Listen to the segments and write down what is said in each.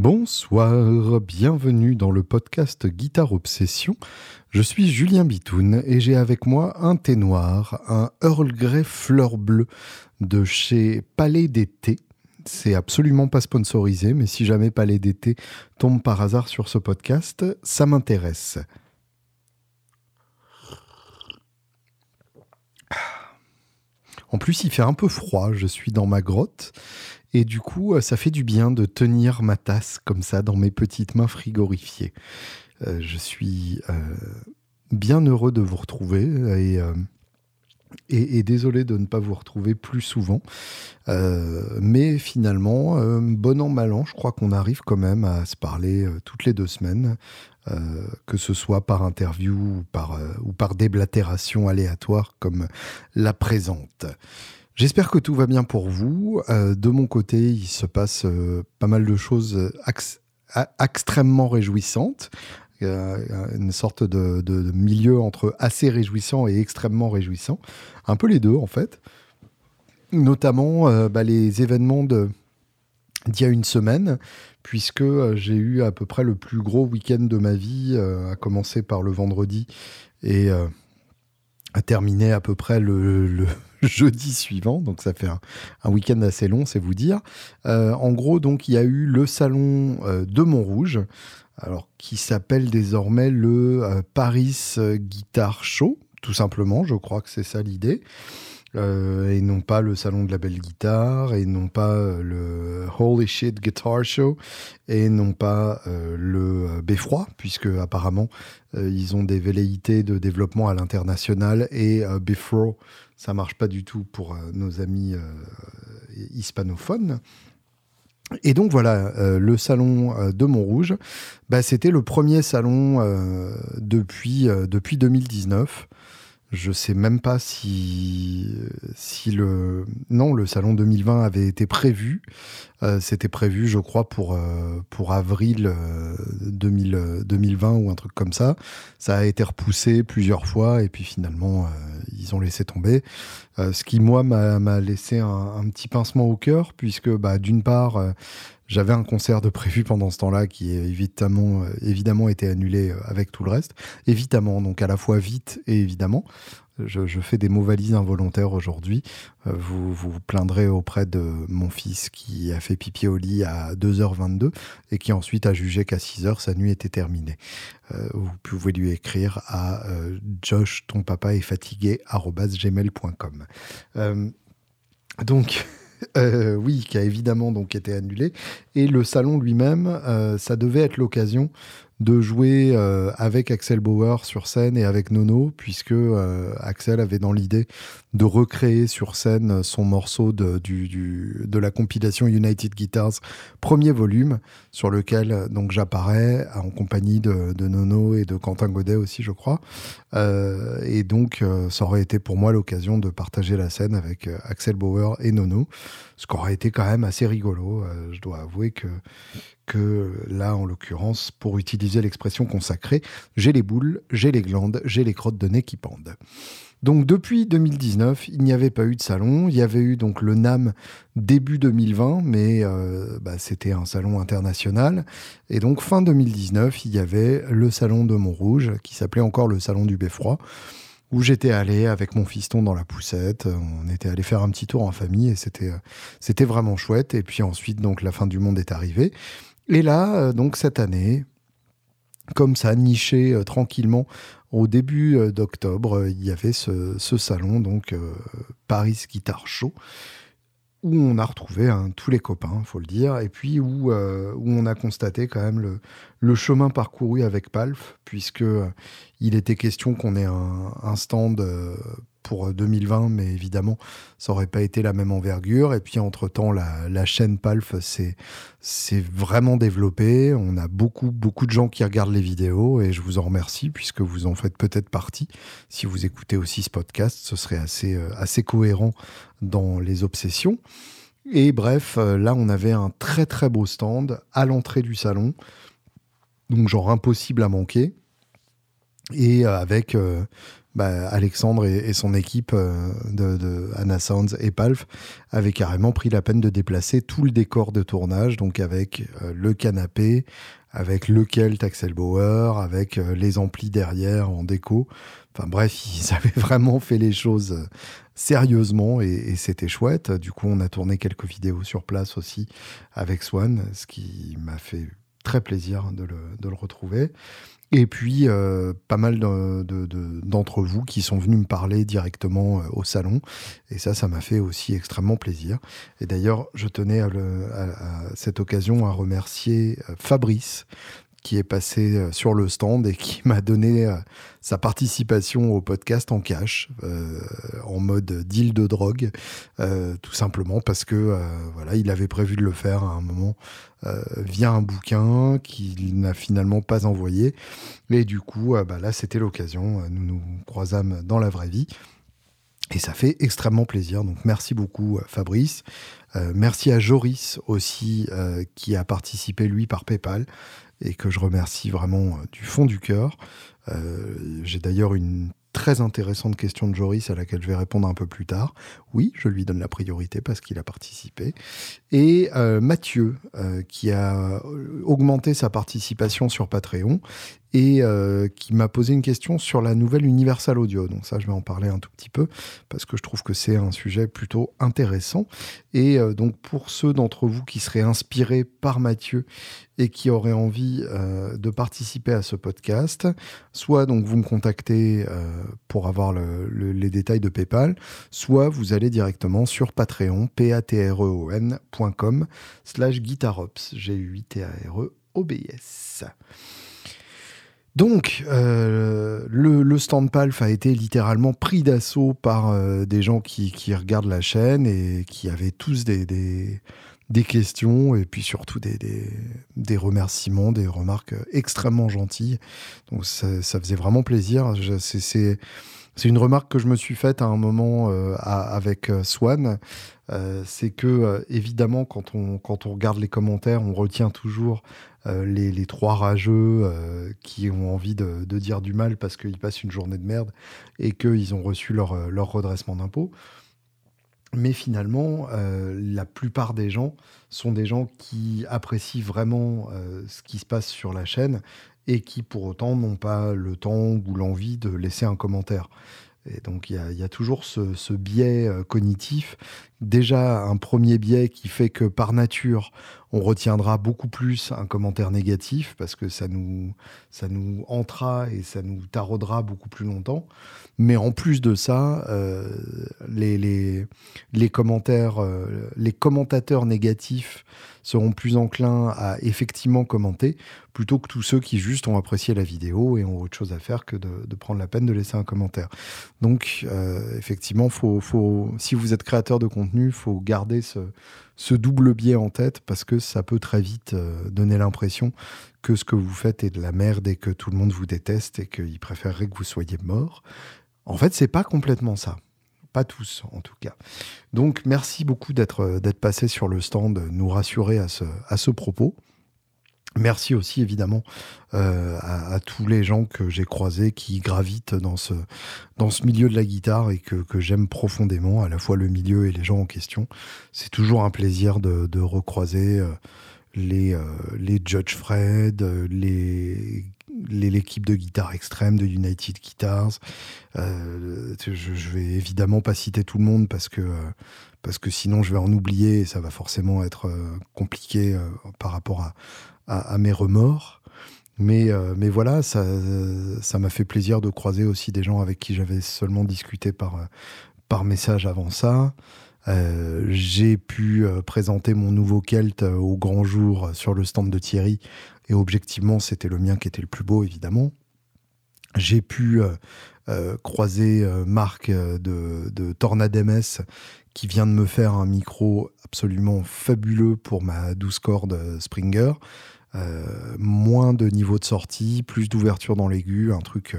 Bonsoir, bienvenue dans le podcast Guitare Obsession. Je suis Julien Bitoun et j'ai avec moi un thé noir, un Earl Grey fleur bleue de chez Palais d'été. C'est absolument pas sponsorisé, mais si jamais Palais d'été tombe par hasard sur ce podcast, ça m'intéresse. En plus, il fait un peu froid, je suis dans ma grotte et du coup, euh, ça fait du bien de tenir ma tasse comme ça dans mes petites mains frigorifiées. Euh, je suis euh, bien heureux de vous retrouver et, et, désolé de ne pas vous retrouver plus souvent. mais finalement, bon an, mal an, je crois qu'on arrive quand même à se parler toutes les deux semaines. que ce soit par interview ou par, ou par déblatération aléatoire comme la présente. J'espère que tout va bien pour vous. Euh, de mon côté, il se passe euh, pas mal de choses extrêmement réjouissantes. une sorte de, milieu entre assez réjouissant et extrêmement réjouissant. Un peu les deux, en fait. Notamment euh, bah, les événements d'il y a une semaine, puisque j'ai eu à peu près le plus gros week-end de ma vie, à commencer par le vendredi et à terminer à peu près le jeudi suivant, donc ça fait un, week-end assez long, c'est vous dire. Euh, en gros, donc il y a eu le salon euh, de Montrouge, alors qui s'appelle désormais le euh, Paris Guitar Show, tout simplement. Je crois que c'est ça l'idée. Et non pas le salon de la belle guitare, et non pas le Holy Shit Guitar Show, et non pas le Beffroi, puisque apparemment ils ont des velléités de développement à l'international, et Beffroi, ça marche pas du tout pour nos amis hispanophones. Et donc voilà, le salon de Montrouge, bah, c'était le premier salon depuis 2019. Je sais même pas si, si le. Non, le salon 2020 avait été prévu. Euh, c'était prévu, je crois, pour, euh, pour avril 2020 euh, ou un truc comme ça. Ça a été repoussé plusieurs fois et puis finalement, ils ont laissé tomber. ce qui, moi, m'a laissé un, un, petit pincement au cœur, puisque, bah, d'une part, j'avais un concert de prévu pendant ce temps-là qui évidemment, euh, évidemment été annulé euh, avec tout le reste. Évidemment, donc à la fois vite et évidemment. Je, fais des mots valises involontaires aujourd'hui. Euh, vous vous plaindrez auprès de mon fils qui a fait pipi au lit à 2h22 et qui ensuite a jugé qu'à 6h, sa nuit était terminée. vous pouvez lui écrire à Josh, ton papa est fatigué, gmail.com. donc, Euh, oui, qui a évidemment donc été annulé. Et le salon lui-même, euh, ça devait être l'occasion de jouer euh, avec Axel Bauer sur scène et avec Nono, puisque Axel avait dans l'idée de recréer sur scène son morceau de, du, de la compilation United Guitars, premier volume, sur lequel donc j'apparais en compagnie de, Nono et de Quentin Godet aussi, je crois. et donc, ça aurait été pour moi l'occasion de partager la scène avec Axel Bauer et Nono ce qui aurait été quand même assez rigolo. Euh, je dois avouer que, que là, en l'occurrence, pour utiliser l'expression consacrée, j'ai les boules, j'ai les glandes, j'ai les crottes de nez qui pendent. Donc depuis 2019, il n'y avait pas eu de salon. Il y avait eu donc le NAM début 2020, mais euh, bah, c'était un salon international. Et donc fin 2019, il y avait le salon de Montrouge, qui s'appelait encore le salon du Beffroi où j'étais allé avec mon fiston dans la poussette. On était allé faire un petit tour en famille et c'était c'était vraiment chouette. Et puis ensuite, donc la fin du monde est arrivée. Et là, euh, donc cette année, comme ça, niché euh, tranquillement au début euh, d'octobre, il y avait ce, salon, donc Paris Guitar Show, où on a retrouvé hein, tous les copains, faut le dire, et puis où, on a constaté quand même le, chemin parcouru avec Palf, puisque il était question qu'on ait un, stand euh, pour 2020, mais évidemment, ça n'aurait pas été la même envergure. Et puis, entre-temps, la, chaîne Palf s'est vraiment développée. On a beaucoup, beaucoup de gens qui regardent les vidéos et je vous en remercie puisque vous en faites peut-être partie. Si vous écoutez aussi ce podcast, ce serait assez, euh, assez cohérent dans les obsessions. Et bref, euh, là, on avait un très, très beau stand à l'entrée du salon. Donc, genre impossible à manquer et avec bah, Alexandre et, son équipe de, de, Anna Sounds et Palf avaient carrément pris la peine de déplacer tout le décor de tournage, donc avec le canapé, avec le Kelt Axel Bauer, avec les amplis derrière en déco. Enfin bref, ils avaient vraiment fait les choses sérieusement et, c'était chouette. Du coup, on a tourné quelques vidéos sur place aussi avec Swan, ce qui m'a fait très plaisir de le, retrouver. Et puis, euh, pas mal d'entre vous qui sont venus me parler directement euh, au salon. Et ça, ça m'a fait aussi extrêmement plaisir. Et d'ailleurs, je tenais à, cette occasion à remercier euh, Fabrice, qui est passé euh, sur le stand et qui m'a donné euh, sa participation au podcast en cash, euh, en mode deal de drogue, tout simplement parce que voilà, il avait prévu de le faire à un moment via un bouquin qu'il n'a finalement pas envoyé. Et du coup, bah là, c'était l'occasion. Nous nous croisâmes dans la vraie vie. Et ça fait extrêmement plaisir. Donc merci beaucoup Fabrice. merci à Joris aussi qui a participé lui par PayPal et que je remercie vraiment euh, du fond du cœur. Euh, j'ai d'ailleurs une très intéressante question de Joris à laquelle je vais répondre un peu plus tard. Oui, je lui donne la priorité parce qu'il a participé. Et euh, Mathieu, qui a augmenté sa participation sur Patreon et qui m'a posé une question sur la nouvelle Universal Audio. Donc ça, je vais en parler un tout petit peu parce que je trouve que c'est un sujet plutôt intéressant. Et euh, donc pour ceux d'entre vous qui seraient inspirés par Mathieu et qui auraient envie euh, de participer à ce podcast, soit donc vous me contactez pour avoir les détails de PayPal, soit vous allez directement sur Patreon, p a t r e o ncom slash guitarops, g u i t a r e o b s donc, euh, le, stand Palf a été littéralement pris d'assaut par euh, des gens qui, regardent la chaîne et qui avaient tous des, questions et puis surtout des, remerciements, des remarques extrêmement gentilles. Donc, ça, faisait vraiment plaisir. C'est une remarque que je me suis faite à un moment euh, avec Swan. c'est que, évidemment, quand on regarde les commentaires, on retient toujours euh, les, trois rageux euh, qui ont envie de, dire du mal parce qu'ils passent une journée de merde et qu'ils ont reçu leur, euh, redressement d'impôt. Mais finalement, la plupart des gens sont des gens qui apprécient vraiment ce qui se passe sur la chaîne et qui pour autant n'ont pas le temps ou l'envie de laisser un commentaire. Donc il y, a, toujours ce, biais cognitif. Déjà un premier biais qui fait que par nature, on retiendra beaucoup plus un commentaire négatif parce que ça nous, ça nous hantera et ça nous taraudera beaucoup plus longtemps. Mais en plus de ça, euh, les, les, les, commentaires, euh, les commentateurs négatifs seront plus enclins à effectivement commenter plutôt que tous ceux qui juste ont apprécié la vidéo et ont autre chose à faire que de, prendre la peine de laisser un commentaire. Donc, euh, effectivement, faut, faut, si vous êtes créateur de contenu, faut garder ce, ce double biais en tête parce que ça peut très vite euh, donner l'impression que ce que vous faites est de la merde et que tout le monde vous déteste et qu'il préférerait que vous soyez mort. En fait, c'est pas complètement ça. Pas tous, en tout cas. Donc, merci beaucoup d'être euh, passé sur le stand, nous rassurer à ce, à ce propos. Merci aussi évidemment euh, à, tous les gens que j'ai croisés qui gravitent dans ce, dans ce milieu de la guitare et que, que j'aime profondément, à la fois le milieu et les gens en question. C'est toujours un plaisir de, de recroiser euh, les, euh, les Judge Fred, les l'équipe de guitare extrême de United Guitars. je, je vais évidemment pas citer tout le monde parce que parce que sinon je vais en oublier et ça va forcément être compliqué par rapport à, mes remords. Mais, euh, mais voilà, ça, m'a fait plaisir de croiser aussi des gens avec qui j'avais seulement discuté par, euh, par message avant ça. Euh, j'ai pu présenter mon nouveau Kelt au grand jour sur le stand de Thierry. Et objectivement, c'était le mien qui était le plus beau, évidemment. J'ai pu croiser Marc de, de qui vient de me faire un micro absolument fabuleux pour ma 12 cordes Springer. Euh, moins de niveau de sortie, plus d'ouverture dans l'aigu, un truc,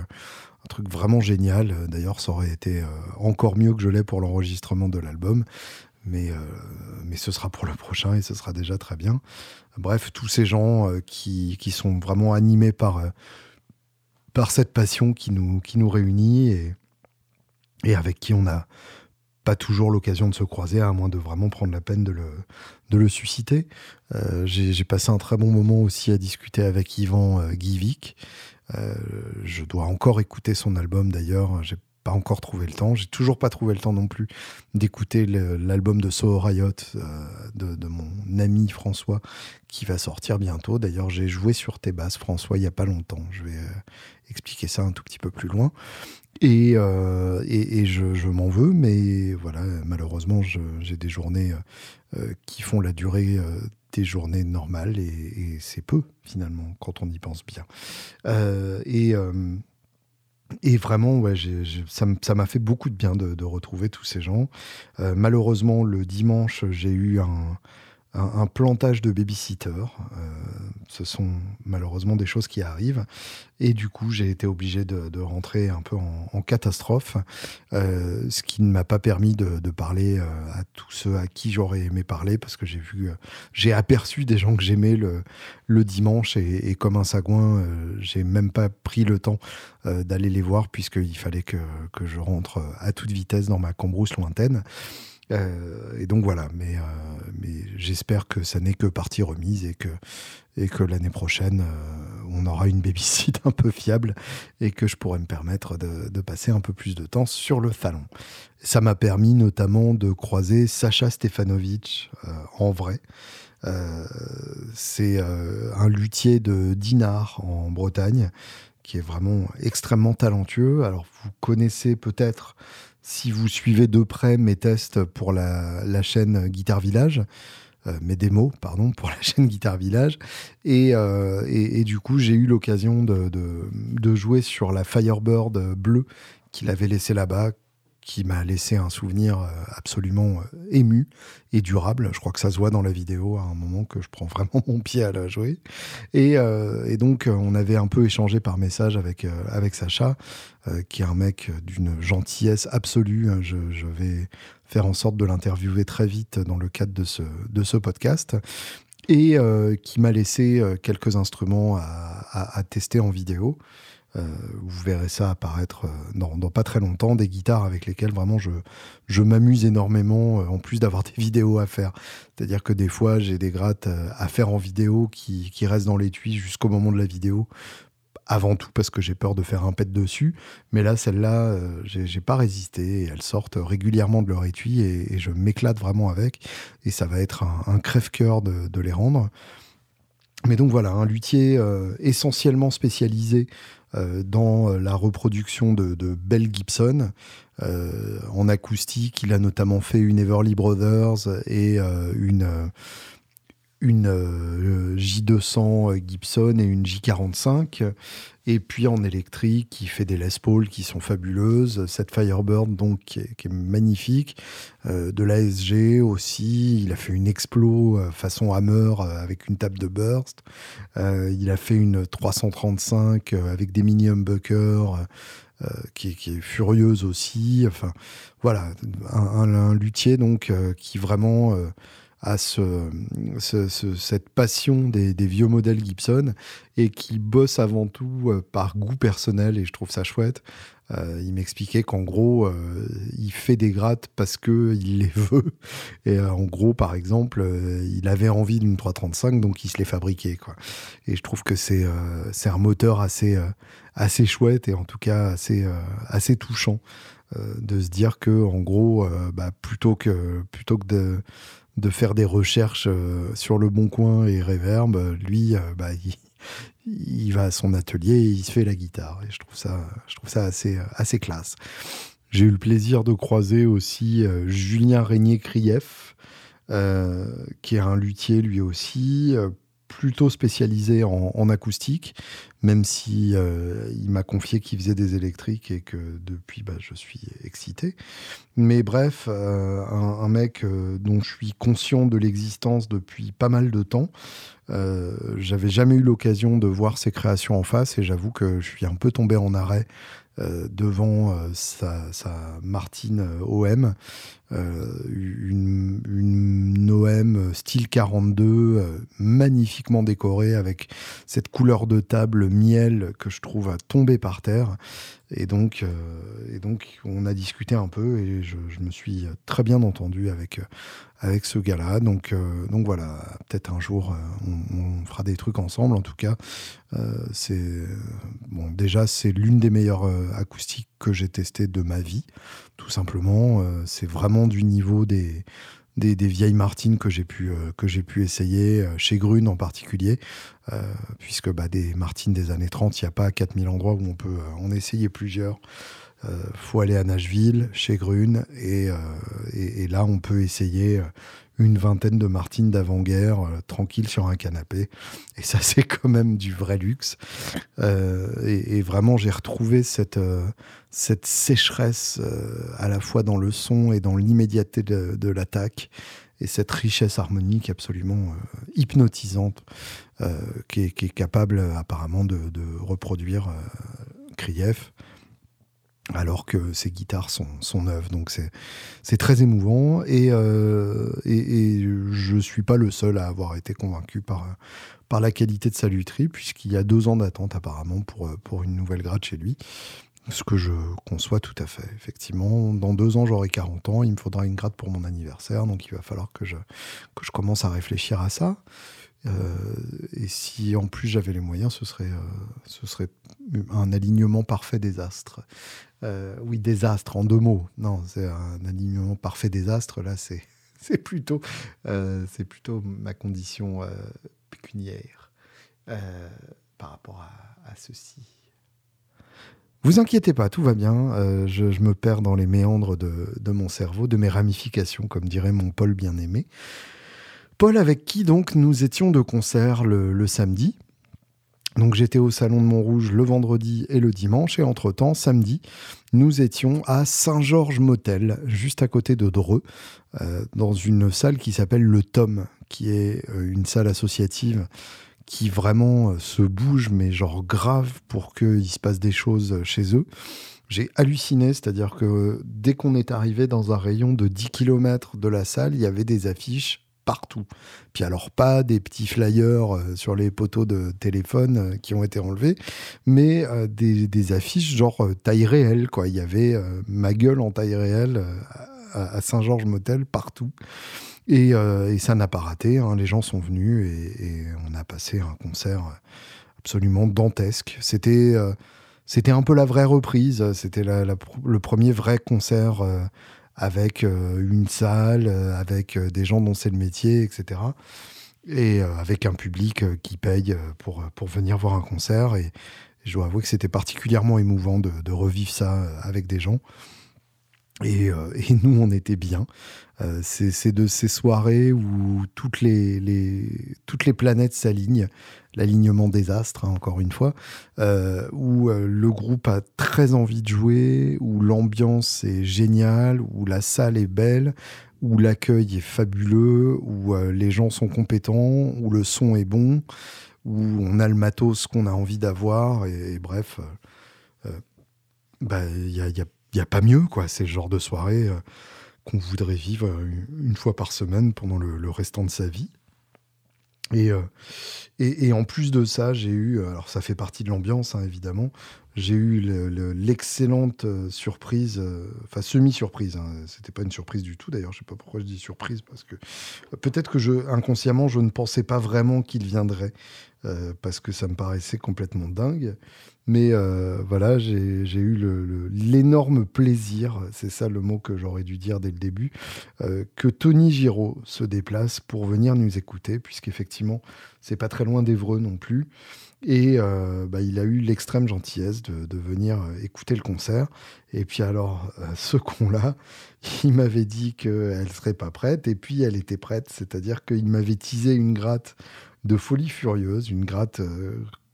vraiment génial. D'ailleurs, ça aurait été euh, encore mieux que je l'ai pour l'enregistrement de l'album. Mais, euh, mais ce sera pour le prochain et ce sera déjà très bien. Bref, tous ces gens qui, qui, sont vraiment animés par, par cette passion qui nous, qui nous réunit et, et avec qui on n'a pas toujours l'occasion de se croiser, à moins de vraiment prendre la peine de le, de le susciter. Euh, j'ai passé un très bon moment aussi à discuter avec Yvan euh, Guivic. Euh, je dois encore écouter son album d'ailleurs. Pas encore trouvé le temps. J'ai toujours pas trouvé le temps non plus d'écouter l'album de So Riot de, de, mon ami François qui va sortir bientôt. D'ailleurs, j'ai joué sur tes basses, François, il y a pas longtemps. Je vais expliquer ça un tout petit peu plus loin. Et, et, et, je, m'en veux, mais voilà, malheureusement, j'ai des journées euh, qui font la durée euh, des journées normales et, c'est peu finalement quand on y pense bien. Euh, et et vraiment, ouais, ça m'a fait beaucoup de bien de, de retrouver tous ces gens. malheureusement, le dimanche, j'ai eu un, un, plantage de babysitter. Euh, ce sont malheureusement des choses qui arrivent. Et du coup, j'ai été obligé de, rentrer un peu en, catastrophe, euh, ce qui ne m'a pas permis de, parler euh, à tous ceux à qui j'aurais aimé parler, parce que j'ai vu, j'ai aperçu des gens que j'aimais le, dimanche, et, comme un sagouin, j'ai même pas pris le temps d'aller les voir, puisqu'il fallait que, que, je rentre à toute vitesse dans ma cambrousse lointaine. Euh, et donc voilà, mais, euh, mais j'espère que ça n'est que partie remise et que, et que l'année prochaine, euh, on aura une babysit un peu fiable et que je pourrai me permettre de, de passer un peu plus de temps sur le salon. Ça m'a permis notamment de croiser Sacha Stefanovic en vrai. c'est un luthier de Dinard en Bretagne qui est vraiment extrêmement talentueux. Alors vous connaissez peut-être si vous suivez de près mes tests pour la, chaîne Guitar Village, euh, mes démos, pardon, pour la chaîne Guitar Village. Et, euh, et, du coup, j'ai eu l'occasion de, jouer sur la Firebird bleue qu'il avait laissée là-bas, qui m'a laissé un souvenir euh, absolument euh, ému et durable. Je crois que ça se voit dans la vidéo à un moment que je prends vraiment mon pied à la jouer. Et, euh, donc, on avait un peu échangé par message avec, avec Sacha, qui est un mec d'une gentillesse absolue. Je, vais faire en sorte de l'interviewer très vite dans le cadre de ce, de ce podcast. Et qui m'a laissé quelques instruments à tester en vidéo. Euh, vous verrez ça apparaître euh, dans, pas très longtemps, des guitares avec lesquelles vraiment je, je m'amuse énormément, euh, en plus d'avoir des vidéos à faire. C'est-à-dire que des fois, j'ai des grattes à faire en vidéo qui, qui restent dans l'étui jusqu'au moment de la vidéo. Avant tout parce que j'ai peur de faire un pet dessus. Mais là, celle-là, j'ai pas résisté. elles sortent régulièrement de leur étui et, je m'éclate vraiment avec. Et ça va être un, crève-cœur de, les rendre. Mais donc voilà, un luthier essentiellement spécialisé euh, dans la reproduction de, Bell Gibson. Euh, en acoustique, il a notamment fait une Everly Brothers et euh, une une J200 Gibson et une J45. Et puis en électrique, il fait des Les Paul qui sont fabuleuses. Cette Firebird, donc, qui est, magnifique. de l'ASG aussi. Il a fait une Explo façon Hammer avec une table de burst. il a fait une 335 avec des mini humbuckers. qui, est furieuse aussi. Enfin, voilà, un, luthier donc qui vraiment à ce, cette passion des, vieux modèles Gibson et qui bosse avant tout euh, par goût personnel et je trouve ça chouette. Euh, il m'expliquait qu'en gros, euh, il fait des grattes parce qu'il les veut. Et en gros, par exemple, il avait envie d'une 335, donc il se les fabriquait. Quoi. Et je trouve que c'est c'est un moteur assez, assez chouette et en tout cas assez, assez touchant de se dire que, en gros, bah, plutôt que, plutôt que de de faire des recherches euh, sur le bon coin et Reverb, lui, euh, bah, il, va à son atelier et il se fait la guitare. Et je trouve ça, je trouve ça assez, classe. J'ai eu le plaisir de croiser aussi euh, Julien Régnier-Krief, qui est un luthier lui aussi, plutôt spécialisé en, acoustique, même si euh, il m'a confié qu'il faisait des électriques et que depuis, bah, je suis excité. Mais bref, euh, un, mec euh, dont je suis conscient de l'existence depuis pas mal de temps. J'avais jamais eu l'occasion de voir ses créations en face et j'avoue que je suis un peu tombé en arrêt devant sa, sa, Martine OM. Une, une, OM style 42, magnifiquement décorée avec cette couleur de table miel que je trouve à tomber par terre. Et donc, euh, et donc, on a discuté un peu et je, me suis très bien entendu avec, avec ce gars-là. Donc, euh, donc voilà, peut-être un jour, euh, on, fera des trucs ensemble. En tout cas, c'est bon. Déjà, c'est l'une des meilleures acoustiques que j'ai testées de ma vie, tout simplement. c'est vraiment du niveau des des, vieilles Martines que j'ai pu, euh, essayer, euh, chez Grune en particulier, euh, puisque bah, des Martines des années 30, il n'y a pas 4000 endroits où on peut en essayer plusieurs. Il faut aller à Nashville, chez Grune, et, là on peut essayer une vingtaine de Martines d'avant-guerre, euh, tranquille sur un canapé. Et ça, c'est quand même du vrai luxe. Euh, et, vraiment, j'ai retrouvé cette, euh, cette sécheresse à la fois dans le son et dans l'immédiateté de, l'attaque. Et cette richesse harmonique absolument hypnotisante qui est, capable apparemment de, reproduire Krief alors que ces guitares sont, neuves. Donc c'est très émouvant et, euh, et, je ne suis pas le seul à avoir été convaincu par, par la qualité de sa lutherie, puisqu'il y a deux ans d'attente apparemment pour, pour une nouvelle grade chez lui. Ce que je conçois tout à fait. Effectivement, dans deux ans, j'aurai 40 ans, il me faudra une grade pour mon anniversaire, donc il va falloir que je, que je commence à réfléchir à ça. Euh, et si en plus j'avais les moyens, ce serait, euh, ce serait un alignement parfait des astres. Euh, oui, désastre en deux mots. Non, c'est un alignement parfait désastre. Là, c'est c'est plutôt c'est plutôt ma condition euh, pécuniaire par rapport à, ceci. Vous inquiétez pas, tout va bien. Je, me perds dans les méandres de, de, mon cerveau, de mes ramifications, comme dirait mon Paul bien-aimé. Paul avec qui donc nous étions de concert le samedi. Donc j'étais au Salon de Montrouge le vendredi et le dimanche, et entre-temps, samedi, nous étions à Saint-Georges Motel, juste à côté de Dreux, euh, dans une salle qui s'appelle Le Tom, qui est euh, une salle associative qui vraiment euh, se bouge, mais genre grave, pour qu'il se passe des choses chez eux. J'ai halluciné, c'est-à-dire que dès qu'on est arrivé dans un rayon de 10 km de la salle, il y avait des affiches partout. Puis alors pas des petits flyers euh, sur les poteaux de téléphone euh, qui ont été enlevés, mais euh, des, affiches genre taille réelle. Quoi. Il y avait ma gueule en taille réelle à, Saint-Georges Motel partout. Et, ça n'a pas raté. Hein. Les gens sont venus et, on a passé un concert absolument dantesque. C'était c'était un peu la vraie reprise. C'était le premier vrai concert avec euh, une salle, euh, avec euh, des gens dont c'est le métier, etc. Et avec un public qui paye pour, pour venir voir un concert. Et, je dois avouer que c'était particulièrement émouvant de, revivre ça avec des gens. Et, et nous, on était bien. c'est de ces soirées où toutes les, les toutes les planètes s'alignent l'alignement des astres, hein, encore une fois, euh, où euh, le groupe a très envie de jouer, où l'ambiance est géniale, où la salle est belle, où l'accueil est fabuleux, où euh, les gens sont compétents, où le son est bon, où on a le matos qu'on a envie d'avoir, et, bref, il bah, n'y a, y a, pas mieux, quoi. C'est le genre de soirée qu'on voudrait vivre une fois par semaine pendant le restant de sa vie. Euh, et, et, en plus de ça, j'ai eu, alors ça fait partie de l'ambiance hein, évidemment, j'ai eu l'excellente euh, surprise, euh, enfin semi-surprise, hein, c'était pas une surprise du tout d'ailleurs, je sais pas pourquoi je dis surprise, parce que peut-être que je, inconsciemment, je ne pensais pas vraiment qu'il viendrait, parce que ça me paraissait complètement dingue. Mais euh, voilà, j'ai eu l'énorme plaisir, c'est ça le mot que j'aurais dû dire dès le début, euh, que Tony Giraud se déplace pour venir nous écouter, puisqu'effectivement, c'est pas très loin d'Evreux non plus. Et euh, bah, il a eu l'extrême gentillesse de, venir écouter le concert. Et puis alors, ce con-là, il m'avait dit qu'elle serait pas prête, et puis elle était prête, c'est-à-dire qu'il m'avait teasé une gratte de folie furieuse, une gratte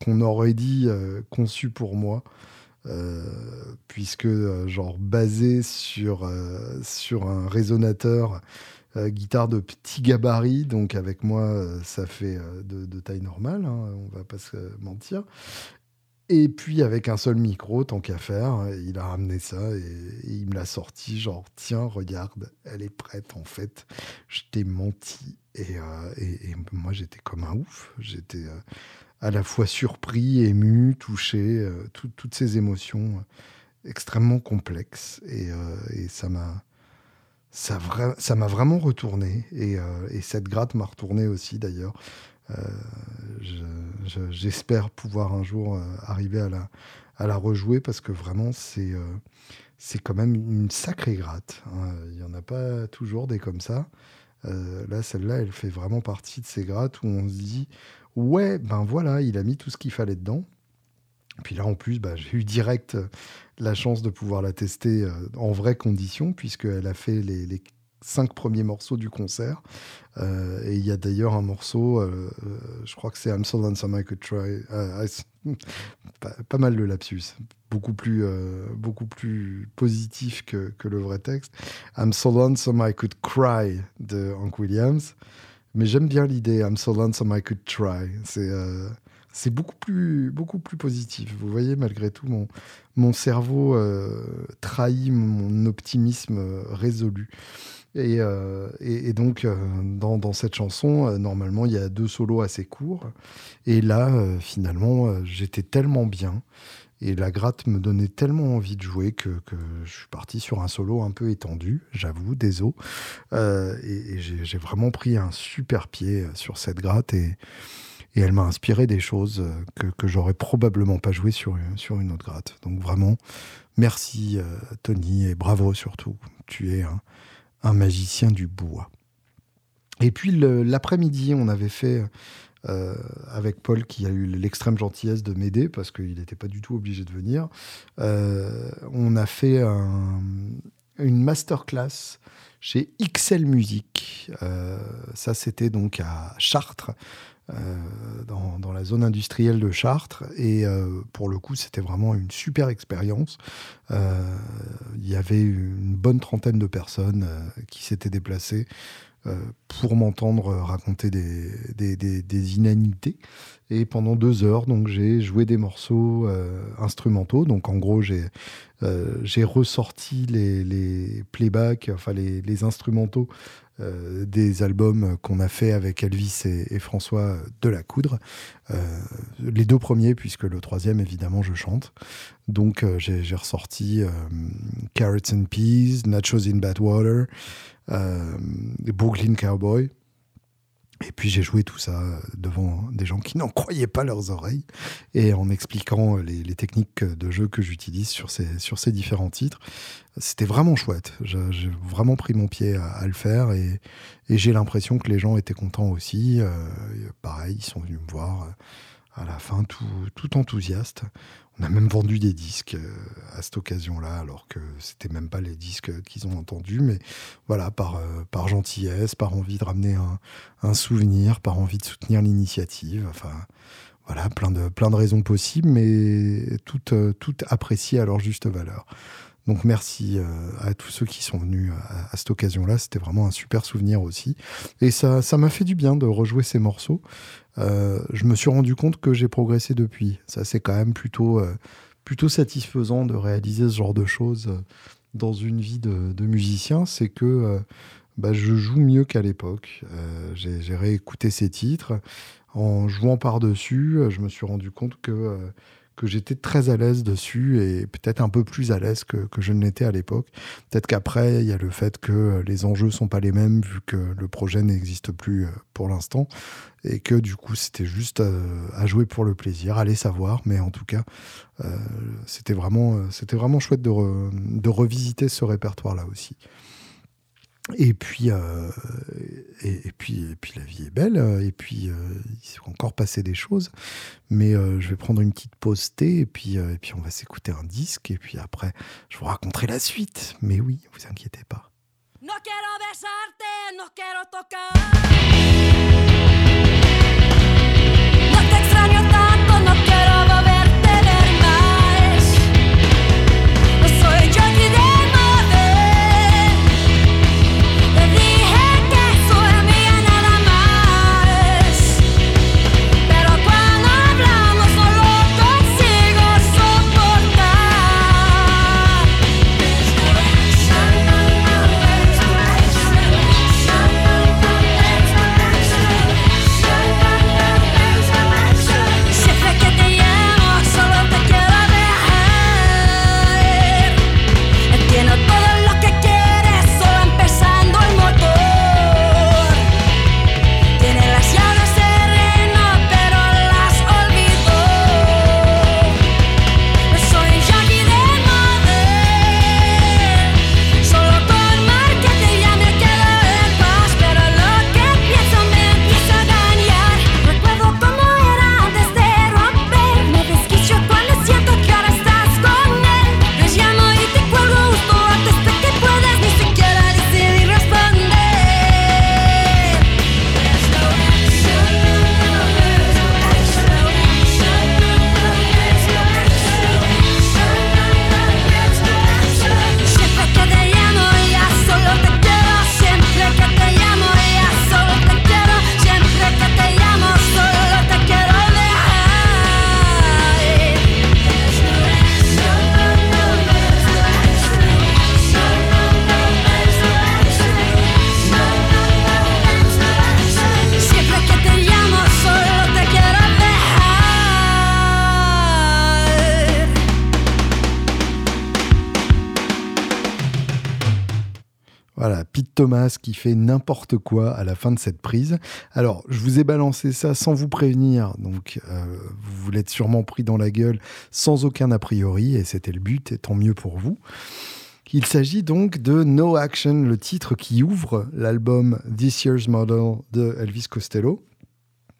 qu'on aurait dit euh, conçue pour moi, euh, puisque genre basée sur, sur un résonateur guitare de petit gabarit, donc avec moi ça fait de, taille normale, hein, on va pas se mentir. Et puis avec un seul micro, tant qu'à faire, il a ramené ça et, il me l'a sorti, genre tiens, regarde, elle est prête en fait. Je t'ai menti. Et, et, moi j'étais comme un ouf. J'étais à la fois surpris, ému, touché, toutes ces émotions extrêmement complexes. Et, et ça m'a ça, vraiment retourné. Et, et cette gratte m'a retourné aussi d'ailleurs. Euh, j'espère pouvoir un jour euh, arriver à la, à la rejouer parce que vraiment, c'est euh, c'est quand même une sacrée gratte. Hein. Il n'y en a pas toujours des comme ça. là, celle-là, elle fait vraiment partie de ces grattes où on se dit ouais, ben voilà, il a mis tout ce qu'il fallait dedans. Puis là, en plus, bah, j'ai eu direct la chance de pouvoir la tester en vraies conditions, puisqu'elle a fait les, cinq premiers morceaux du concert. Euh, et il y a d'ailleurs un morceau, euh, euh, je crois que c'est I'm so lonesome I could try. pas, mal de lapsus, beaucoup plus, beaucoup plus positif que, que, le vrai texte. I'm so lonesome I could cry de Hank Williams. Mais j'aime bien l'idée I'm so lonesome I could try. C'est c'est beaucoup plus, positif. Vous voyez, malgré tout, mon, cerveau trahit mon optimisme résolu. Euh, et, et, donc, euh, dans, dans, cette chanson, euh, normalement, il y a deux solos assez courts. Et là, finalement, j'étais tellement bien. Et la gratte me donnait tellement envie de jouer que, je suis parti sur un solo un peu étendu, j'avoue, des os. et, j'ai vraiment pris un super pied sur cette gratte. Et, elle m'a inspiré des choses que, que j'aurais probablement pas joué sur, une autre gratte. Donc vraiment, merci Tony et bravo surtout. Tu es un magicien du bois. Et puis l'après-midi, on avait fait euh, avec Paul qui a eu l'extrême gentillesse de m'aider parce qu'il n'était pas du tout obligé de venir. Euh, on a fait une masterclass chez XL Music. Euh, ça, c'était donc à Chartres. dans, dans, la zone industrielle de Chartres. Et pour le coup, c'était vraiment une super expérience. Il y avait une bonne trentaine de personnes qui s'étaient déplacées pour m'entendre raconter des, inanités. Et pendant deux heures, donc j'ai joué des morceaux instrumentaux. Donc en gros, j'ai j'ai ressorti les, playbacks, enfin les instrumentaux euh, des albums qu'on a fait avec Elvis et, François de la Coudre. Euh, les deux premiers, puisque le troisième, évidemment, je chante. Donc euh, j'ai ressorti Carrots and Peas, Nachos in Bad Water, Brooklyn Cowboy. Et puis j'ai joué tout ça devant des gens qui n'en croyaient pas leurs oreilles et en expliquant les, techniques de jeu que j'utilise sur ces, sur ces différents titres. C'était vraiment chouette. J'ai vraiment pris mon pied à, le faire et, j'ai l'impression que les gens étaient contents aussi. Euh, pareil, ils sont venus me voir à la fin tout, tout enthousiastes. On a même vendu des disques euh, à cette occasion-là, alors que c'était même pas les disques qu'ils ont entendus, mais voilà, par, euh, par gentillesse, par envie de ramener un, souvenir, par envie de soutenir l'initiative. Enfin, voilà, plein de, plein de raisons possibles, mais toutes, euh, toutes appréciées à leur juste valeur. Donc merci à tous ceux qui sont venus à, cette occasion-là. C'était vraiment un super souvenir aussi. Et ça, ça m'a fait du bien de rejouer ces morceaux. Euh, je me suis rendu compte que j'ai progressé depuis. Ça, c'est quand même plutôt, euh, satisfaisant de réaliser ce genre de choses euh, dans une vie de, musicien. C'est que bah, je joue mieux qu'à l'époque. j'ai réécouté ces titres. En jouant par-dessus, je me suis rendu compte que que j'étais très à l'aise dessus et peut-être un peu plus à l'aise que, je ne l'étais à l'époque. Peut-être qu'après, il y a le fait que les enjeux sont pas les mêmes vu que le projet n'existe plus euh, pour l'instant et que du coup, c'était juste euh, à jouer pour le plaisir, aller savoir. Mais en tout cas, euh, c'était vraiment, c'était vraiment chouette de, de revisiter ce répertoire-là aussi. Et puis, euh, et, puis, et puis la vie est belle. Et puis, euh, il s'est encore passé des choses. Mais euh, je vais prendre une petite pause thé. Et puis, et puis, on va s'écouter un disque. Et puis après, je vous raconterai la suite. Mais oui, vous inquiétez pas. Qui fait n'importe quoi à la fin de cette prise. Alors, je vous ai balancé ça sans vous prévenir, donc euh, vous vous l'êtes sûrement pris dans la gueule sans aucun a priori, et c'était le but, et tant mieux pour vous. Il s'agit donc de No Action, le titre qui ouvre l'album This Year's Model de Elvis Costello.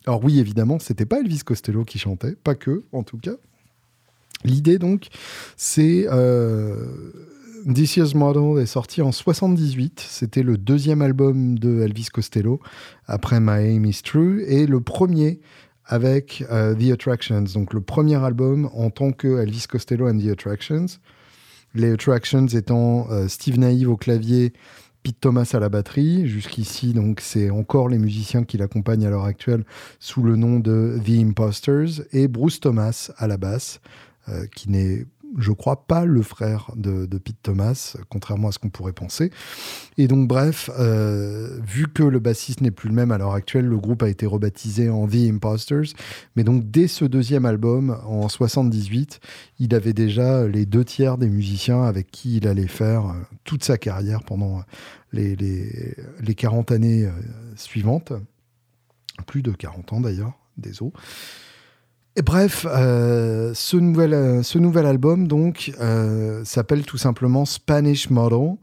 Alors oui, évidemment, c'était pas Elvis Costello qui chantait, pas que, en tout cas. L'idée donc, c'est euh, This Year's Model est sorti en 78. C'était le deuxième album de Elvis Costello après My Aim Is True et le premier avec euh, The Attractions. Donc le premier album en tant que Elvis Costello and The Attractions. Les Attractions étant euh, Steve Naive au clavier, Pete Thomas à la batterie. Jusqu'ici, donc, c'est encore les musiciens qui l'accompagnent à l'heure actuelle sous le nom de The Imposters et Bruce Thomas à la basse, euh, qui n'est je crois pas le frère de, Pete Thomas, contrairement à ce qu'on pourrait penser. Et donc, bref, euh, vu que le bassiste n'est plus le même à l'heure actuelle, le groupe a été rebaptisé en The Imposters. Mais donc, dès ce deuxième album, en 78, il avait déjà les deux tiers des musiciens avec qui il allait faire euh, toute sa carrière pendant les, les, 40 années euh, suivantes. Plus de 40 ans d'ailleurs, des os bref, euh, ce, nouvel, euh, ce nouvel album donc euh, s'appelle tout simplement Spanish Model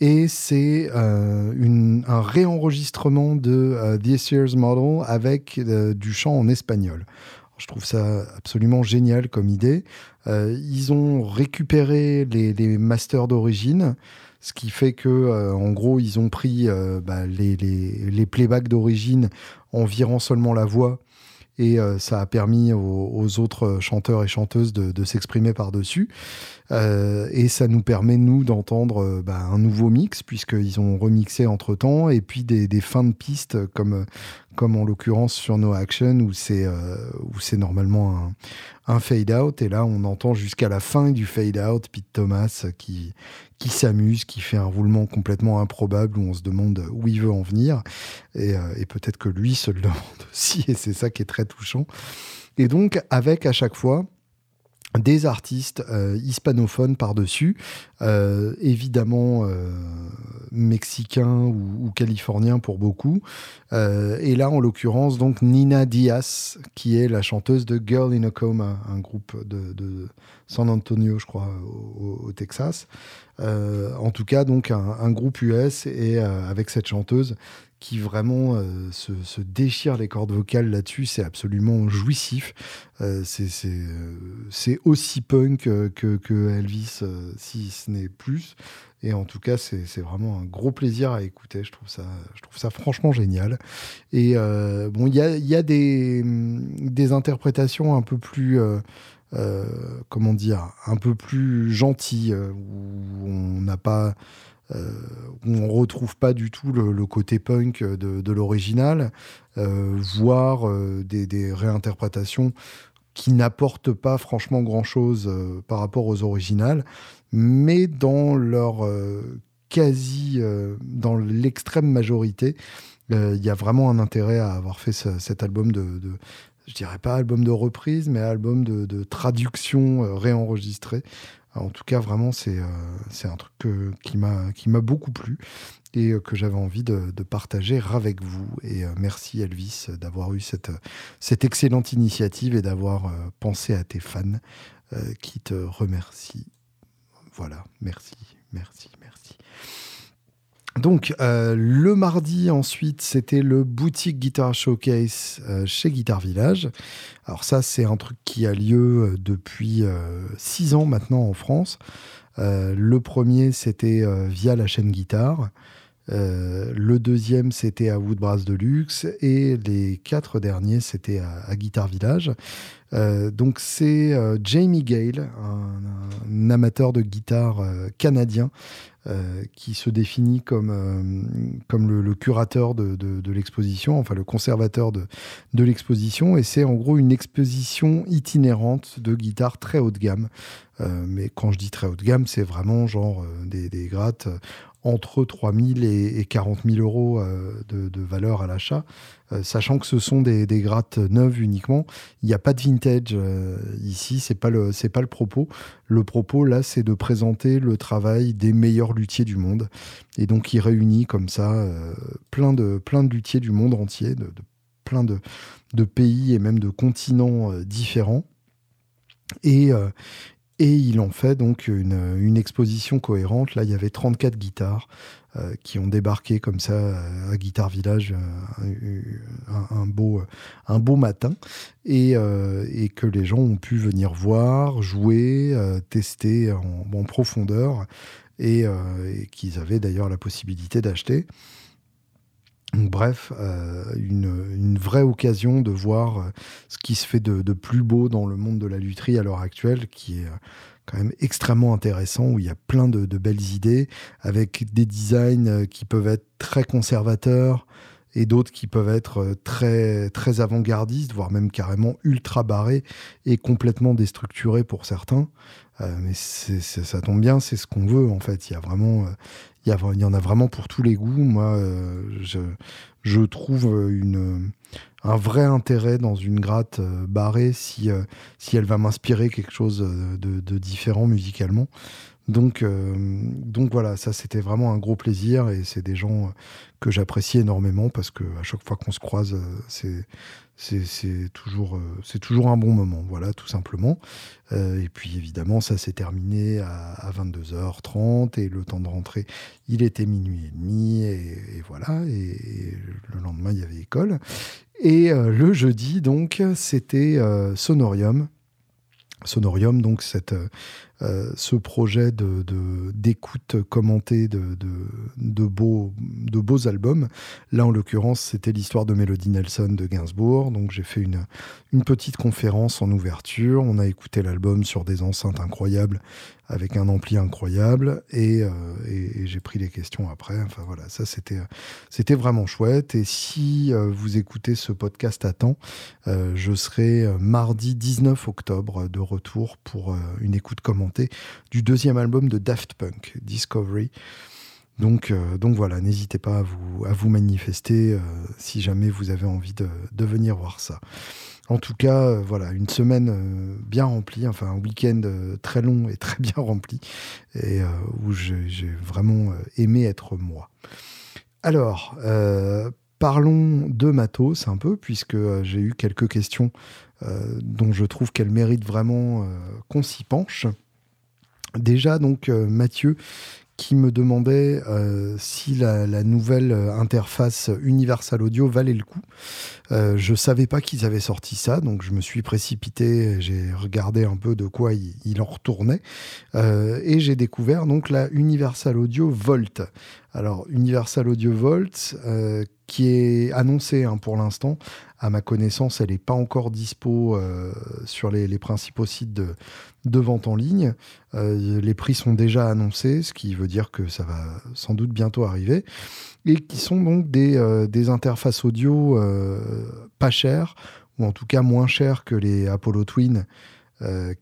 et c'est un réenregistrement de This Year's Model avec du chant en espagnol. Je trouve ça absolument génial comme idée. ils ont récupéré les, masters d'origine, ce qui fait que, en gros, ils ont pris bah, les, les playbacks d'origine en virant seulement la voix et euh, ça a permis aux, autres chanteurs et chanteuses de, s'exprimer par-dessus. Euh, et ça nous permet, nous, d'entendre euh, bah, un nouveau mix, puisqu'ils ont remixé entre-temps, et puis des, fins de piste, comme, comme en l'occurrence sur No Action, où c'est c'est normalement un, un fade-out, et là on entend jusqu'à la fin du fade-out Pete Thomas qui, qui s'amuse, qui fait un roulement complètement improbable où on se demande où il veut en venir, et, euh, et peut-être que lui se le demande aussi, et c'est ça qui est très touchant. Et donc avec à chaque fois des artistes euh, hispanophones par-dessus, euh, évidemment euh, mexicains ou, californiens pour beaucoup. et là, en l'occurrence, donc Nina Diaz, qui est la chanteuse de Girl in a Coma, un groupe de, San Antonio, je crois, au, Texas. en tout cas, donc un, un groupe US et avec cette chanteuse qui vraiment euh, se, déchire les cordes vocales là-dessus. C'est absolument jouissif. Euh, euh, c'est aussi punk que, Elvis, si ce n'est plus. Et en tout cas, c'est vraiment un gros plaisir à écouter. Je trouve ça, je trouve ça franchement génial. Et bon, il y a, des, des, interprétations un peu plus. comment dire, un peu plus gentilles, où on n'a pas euh, on retrouve pas du tout le, côté punk de, l'original, euh, voire euh, des, réinterprétations qui n'apportent pas franchement grand-chose par rapport aux originales, mais dans leur quasi, dans l'extrême majorité, il y a vraiment un intérêt à avoir fait cet album de, je dirais pas album de reprise, mais album de, de traduction réenregistrée. En tout cas, vraiment, c'est euh, un truc qui m'a beaucoup plu et euh, que j'avais envie de, partager avec vous. Et euh, merci Elvis d'avoir eu cette, cette excellente initiative et d'avoir pensé à tes fans qui te remercient. Voilà, merci, merci, merci. Donc, euh, le mardi, ensuite, c'était le boutique Guitar Showcase euh, chez Guitar Village. Alors ça, c'est un truc qui a lieu euh, depuis six ans maintenant en France. le premier, c'était via la chaîne Guitare. Le deuxième, c'était à Woodbrass Deluxe. Et les quatre derniers, c'était à, Guitar Village. donc c'est Jamie Gale, un, amateur de guitare canadien, euh, qui se définit comme, euh, comme le, curateur de, l'exposition, enfin le conservateur de, l'exposition. Et c'est en gros une exposition itinérante de guitares très haut de gamme. Euh, mais quand je dis très haut de gamme, c'est vraiment genre des, des, grattes entre 3 000 et, 40 000 euros de, valeur à l'achat, sachant que ce sont des, grattes neuves uniquement. Il n'y a pas de vintage ici, c'est pas pas le propos. Le propos là, c'est de présenter le travail des meilleurs luthiers du monde, et donc il réunit comme ça plein de plein de luthiers du monde entier, de, plein de, de pays et même de continents différents. Et, et il en fait donc une, exposition cohérente. Là, il y avait 34 guitares euh, qui ont débarqué comme ça à Guitar Village euh, un, beau, matin et, euh, que les gens ont pu venir voir, jouer, tester en, profondeur et qu'ils avaient d'ailleurs la possibilité d'acheter. Bref, euh, une, vraie occasion de voir euh, ce qui se fait de, plus beau dans le monde de la lutherie à l'heure actuelle, qui est euh, quand même extrêmement intéressant, où il y a plein de, belles idées, avec des designs qui peuvent être très conservateurs et d'autres qui peuvent être très, très avant-gardistes, voire même carrément ultra barrés et complètement déstructurés pour certains. mais ça tombe bien, c'est ce qu'on veut en fait. Il y a vraiment, il y, en a vraiment pour tous les goûts. Moi, euh, je, trouve une, un vrai intérêt dans une gratte euh, barrée si, euh, si elle va m'inspirer quelque chose de, différent musicalement. Donc, donc voilà, ça c'était vraiment un gros plaisir et c'est des gens que j'apprécie énormément parce que à chaque fois qu'on se croise, c'est c'est toujours, euh, c'est toujours un bon moment, voilà, tout simplement. Euh, et puis évidemment, ça s'est terminé à, 22h30 et le temps de rentrer, il était minuit et demi et, voilà. Et, le lendemain, il y avait école. Et euh, le jeudi, donc, c'était Sonorium. Sonorium, donc cette, euh, ce projet de, d'écoute commentée de, de, beaux, de beaux albums. Là, en l'occurrence, c'était l'histoire de Melody Nelson de Gainsbourg. Donc, j'ai fait une, une petite conférence en ouverture. On a écouté l'album sur des enceintes incroyables avec un ampli incroyable et, euh, j'ai pris les questions après. Enfin voilà, ça c'était c'était vraiment chouette. Et si euh, vous écoutez ce podcast à temps, je serai mardi 19 octobre de retour pour une écoute commentée du deuxième album de Daft Punk, Discovery. Donc, euh, donc voilà, n'hésitez pas à vous, à vous manifester euh, si jamais vous avez envie de, venir voir ça. En tout cas, euh, voilà, une semaine bien remplie, enfin un week-end très long et très bien rempli, et où j'ai vraiment aimé être moi. Alors, parlons de matos un peu, puisque j'ai eu quelques questions dont je trouve qu'elles méritent vraiment qu'on s'y penche. Déjà, donc, euh, Mathieu qui me demandait euh, si la, nouvelle euh, interface Universal Audio valait le coup. je savais pas qu'ils avaient sorti ça, donc je me suis précipité, j'ai regardé un peu de quoi il, en retournait, et j'ai découvert donc la Universal Audio Volt. Alors Universal Audio Volt, qui est annoncée hein, pour l'instant, à ma connaissance, elle n'est pas encore dispo sur les, principaux sites de, vente en ligne. Euh, les prix sont déjà annoncés, ce qui veut dire que ça va sans doute bientôt arriver. Et qui sont donc des, euh, interfaces audio euh, pas chères, ou en tout cas moins chères que les Apollo Twin.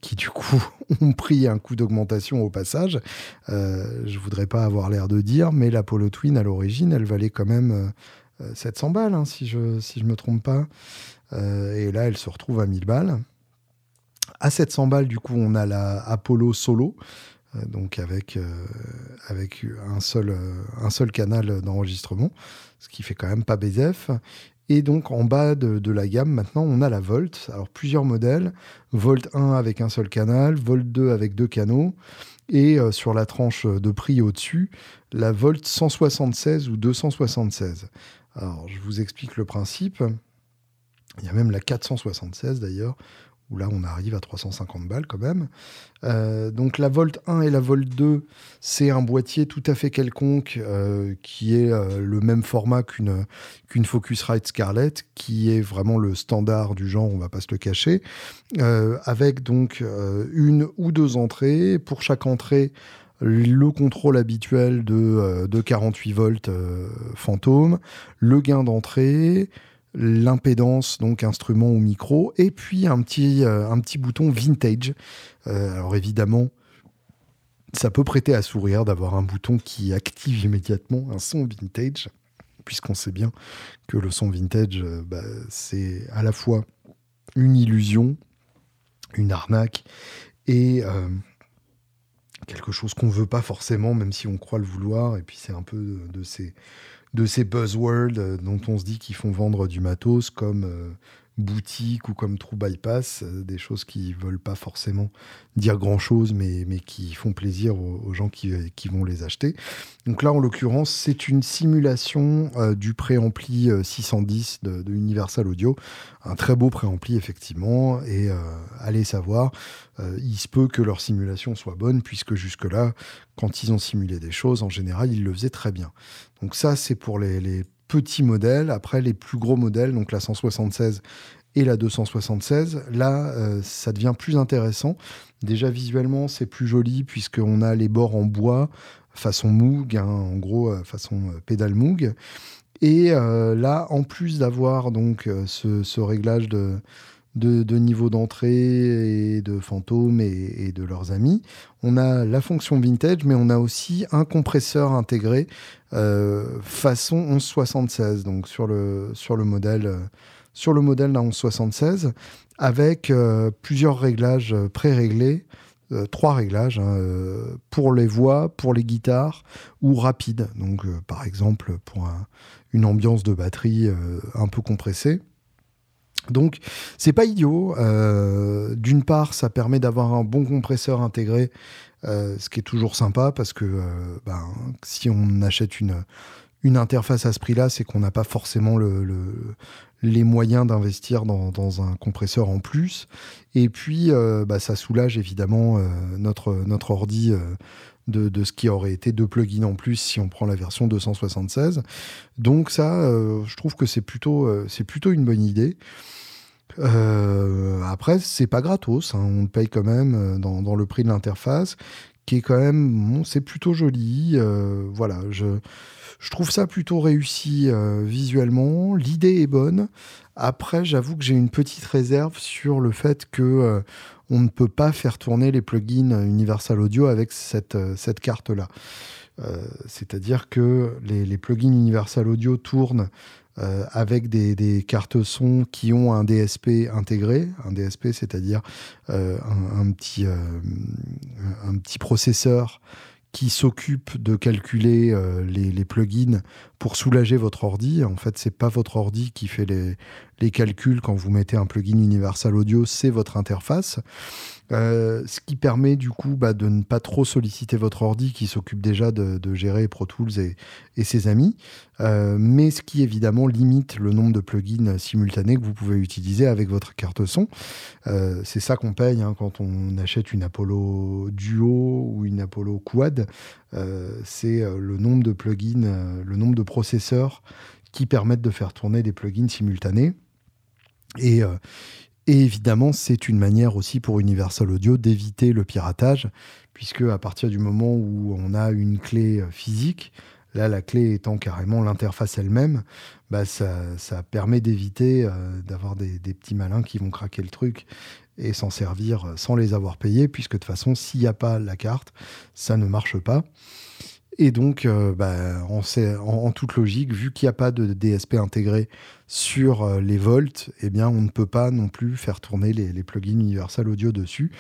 qui du coup ont pris un coup d'augmentation au passage. je voudrais pas avoir l'air de dire, mais l'Apollo Twin à l'origine, elle valait quand même 700 balles, hein, si je ne me trompe pas. et là, elle se retrouve à 1000 balles. À 700 balles, du coup, on a la Apollo Solo, euh, donc avec, euh, avec un, seul, euh, un seul canal d'enregistrement, ce qui fait quand même pas BZF. Et donc en bas de, la gamme, maintenant, on a la Volt. Alors plusieurs modèles. Volt 1 avec un seul canal, Volt 2 avec deux canaux. Et sur la tranche de prix au-dessus, la Volt 176 ou 276. Alors je vous explique le principe. Il y a même la 476 d'ailleurs, où là on arrive à 350 balles quand même. Euh, donc la Volt 1 et la Volt 2, c'est un boîtier tout à fait quelconque euh, qui est euh, le même format qu'une Focusrite Scarlett, qui est vraiment le standard du genre, on va pas se le cacher, avec donc une ou deux entrées. Pour chaque entrée, le contrôle habituel de, de 48 volts fantôme, le gain d'entrée, l'impédance, donc instrument ou micro, et puis un petit, euh, bouton vintage. Euh, alors évidemment, ça peut prêter à sourire d'avoir un bouton qui active immédiatement un son vintage, puisqu'on sait bien que le son vintage, euh, bah, c'est à la fois une illusion, une arnaque et euh, quelque chose qu'on veut pas forcément, même si on croit le vouloir. Et puis c'est un peu de, ces de ces buzzwords euh, dont on se dit qu'ils font vendre du matos comme boutique ou comme True Bypass, euh, des choses qui veulent pas forcément dire grand chose, mais, mais qui font plaisir aux, gens qui, qui, vont les acheter. Donc là, en l'occurrence, c'est une simulation euh, du préampli 610 euh, de, Universal Audio. Un très beau préampli, effectivement, et allez savoir, il se peut que leur simulation soit bonne, puisque jusque-là, quand ils ont simulé des choses, en général, ils le faisaient très bien. Donc ça, c'est pour les petits modèles. Après, les plus gros modèles, donc la 176 et la 276, là, euh, ça devient plus intéressant. Déjà, visuellement, c'est plus joli puisqu'on a les bords en bois, façon Moog, hein, en gros, euh, façon euh, pédale Moog. Et là, en plus d'avoir donc ce, réglage de, niveau d'entrée et de fantômes et, de leurs amis. On a la fonction vintage, mais on a aussi un compresseur intégré euh, façon 1176, donc sur le, sur le modèle, sur le modèle d'un 1176, avec euh, plusieurs réglages pré-réglés. Euh, trois réglages hein, pour les voix, pour les guitares ou rapides. Donc, par exemple, pour une ambiance de batterie un peu compressée. Donc, c'est pas idiot. Euh, d'une part, ça permet d'avoir un bon compresseur intégré, euh, ce qui est toujours sympa parce que euh, ben, si on achète une, interface à ce prix-là, c'est qu'on n'a pas forcément le, les moyens d'investir dans, un compresseur en plus. Et puis, bah, ça soulage évidemment notre, ordi. De, ce qui aurait été deux plugins en plus si on prend la version 276. Donc ça, je trouve que c'est plutôt une bonne idée. Euh, après, c'est pas gratos, hein. on le paye quand même euh, dans, le prix de l'interface, qui est quand même, c'est plutôt joli. Euh, voilà, je, trouve ça plutôt réussi visuellement. L'idée est bonne. Après, j'avoue que j'ai une petite réserve sur le fait que on ne peut pas faire tourner les plugins Universal Audio avec cette, carte-là. C'est-à-dire que les, plugins Universal Audio tournent euh, avec des, cartes son qui ont un DSP intégré, un DSP, c'est-à-dire euh, un, petit, euh, un petit processeur qui s'occupe de calculer les, les, plugins pour soulager votre ordi. En fait, c'est pas votre ordi qui fait les, les calculs quand vous mettez un plugin Universal Audio, c'est votre interface. Euh, ce qui permet du coup bah, de ne pas trop solliciter votre ordi qui s'occupe déjà de, gérer Pro Tools et, ses amis, euh, mais ce qui évidemment limite le nombre de plugins simultanés que vous pouvez utiliser avec votre carte son. Euh, c'est ça qu'on paye hein, quand on achète une Apollo Duo ou une Apollo Quad. c'est le nombre de plugins, le nombre de processeurs qui permettent de faire tourner des plugins simultanés. Et évidemment, c'est une manière aussi pour Universal Audio d'éviter le piratage, puisque à partir du moment où on a une clé euh, physique, là la clé étant carrément l'interface elle-même, bah ça, ça permet d'éviter euh, d'avoir des, des, petits malins qui vont craquer le truc et s'en servir sans les avoir payés, puisque de toute façon, s'il n'y a pas la carte, ça ne marche pas. Et donc, euh, bah, en, toute logique, vu qu'il n'y a pas de DSP intégré sur euh, les Volt, eh bien, on ne peut pas non plus faire tourner les plugins Universal Audio dessus.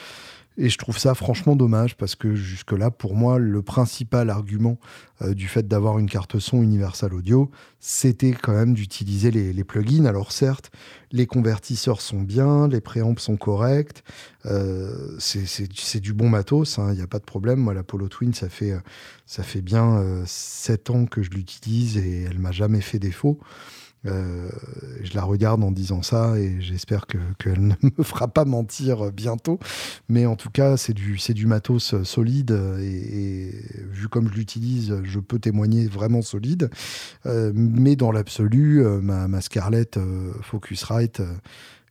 Et je trouve ça franchement dommage parce que jusque-là, pour moi, le principal argument euh, du fait d'avoir une carte son Universal Audio, c'était quand même d'utiliser les, plugins. Alors certes, les convertisseurs sont bien, les préamps sont corrects, euh, c'est du bon matos, il hein, n'y a pas de problème. Moi, la Polo Twin, ça fait, euh, ça fait bien 7 ans que je l'utilise et elle m'a jamais fait défaut. Euh, je la regarde en disant ça et j'espère qu'elle ne me fera pas mentir bientôt. Mais en tout cas, c'est du, du matos solide et, vu comme je l'utilise, je peux témoigner vraiment solide. Euh, mais dans l'absolu, euh, ma, ma, Scarlett Focusrite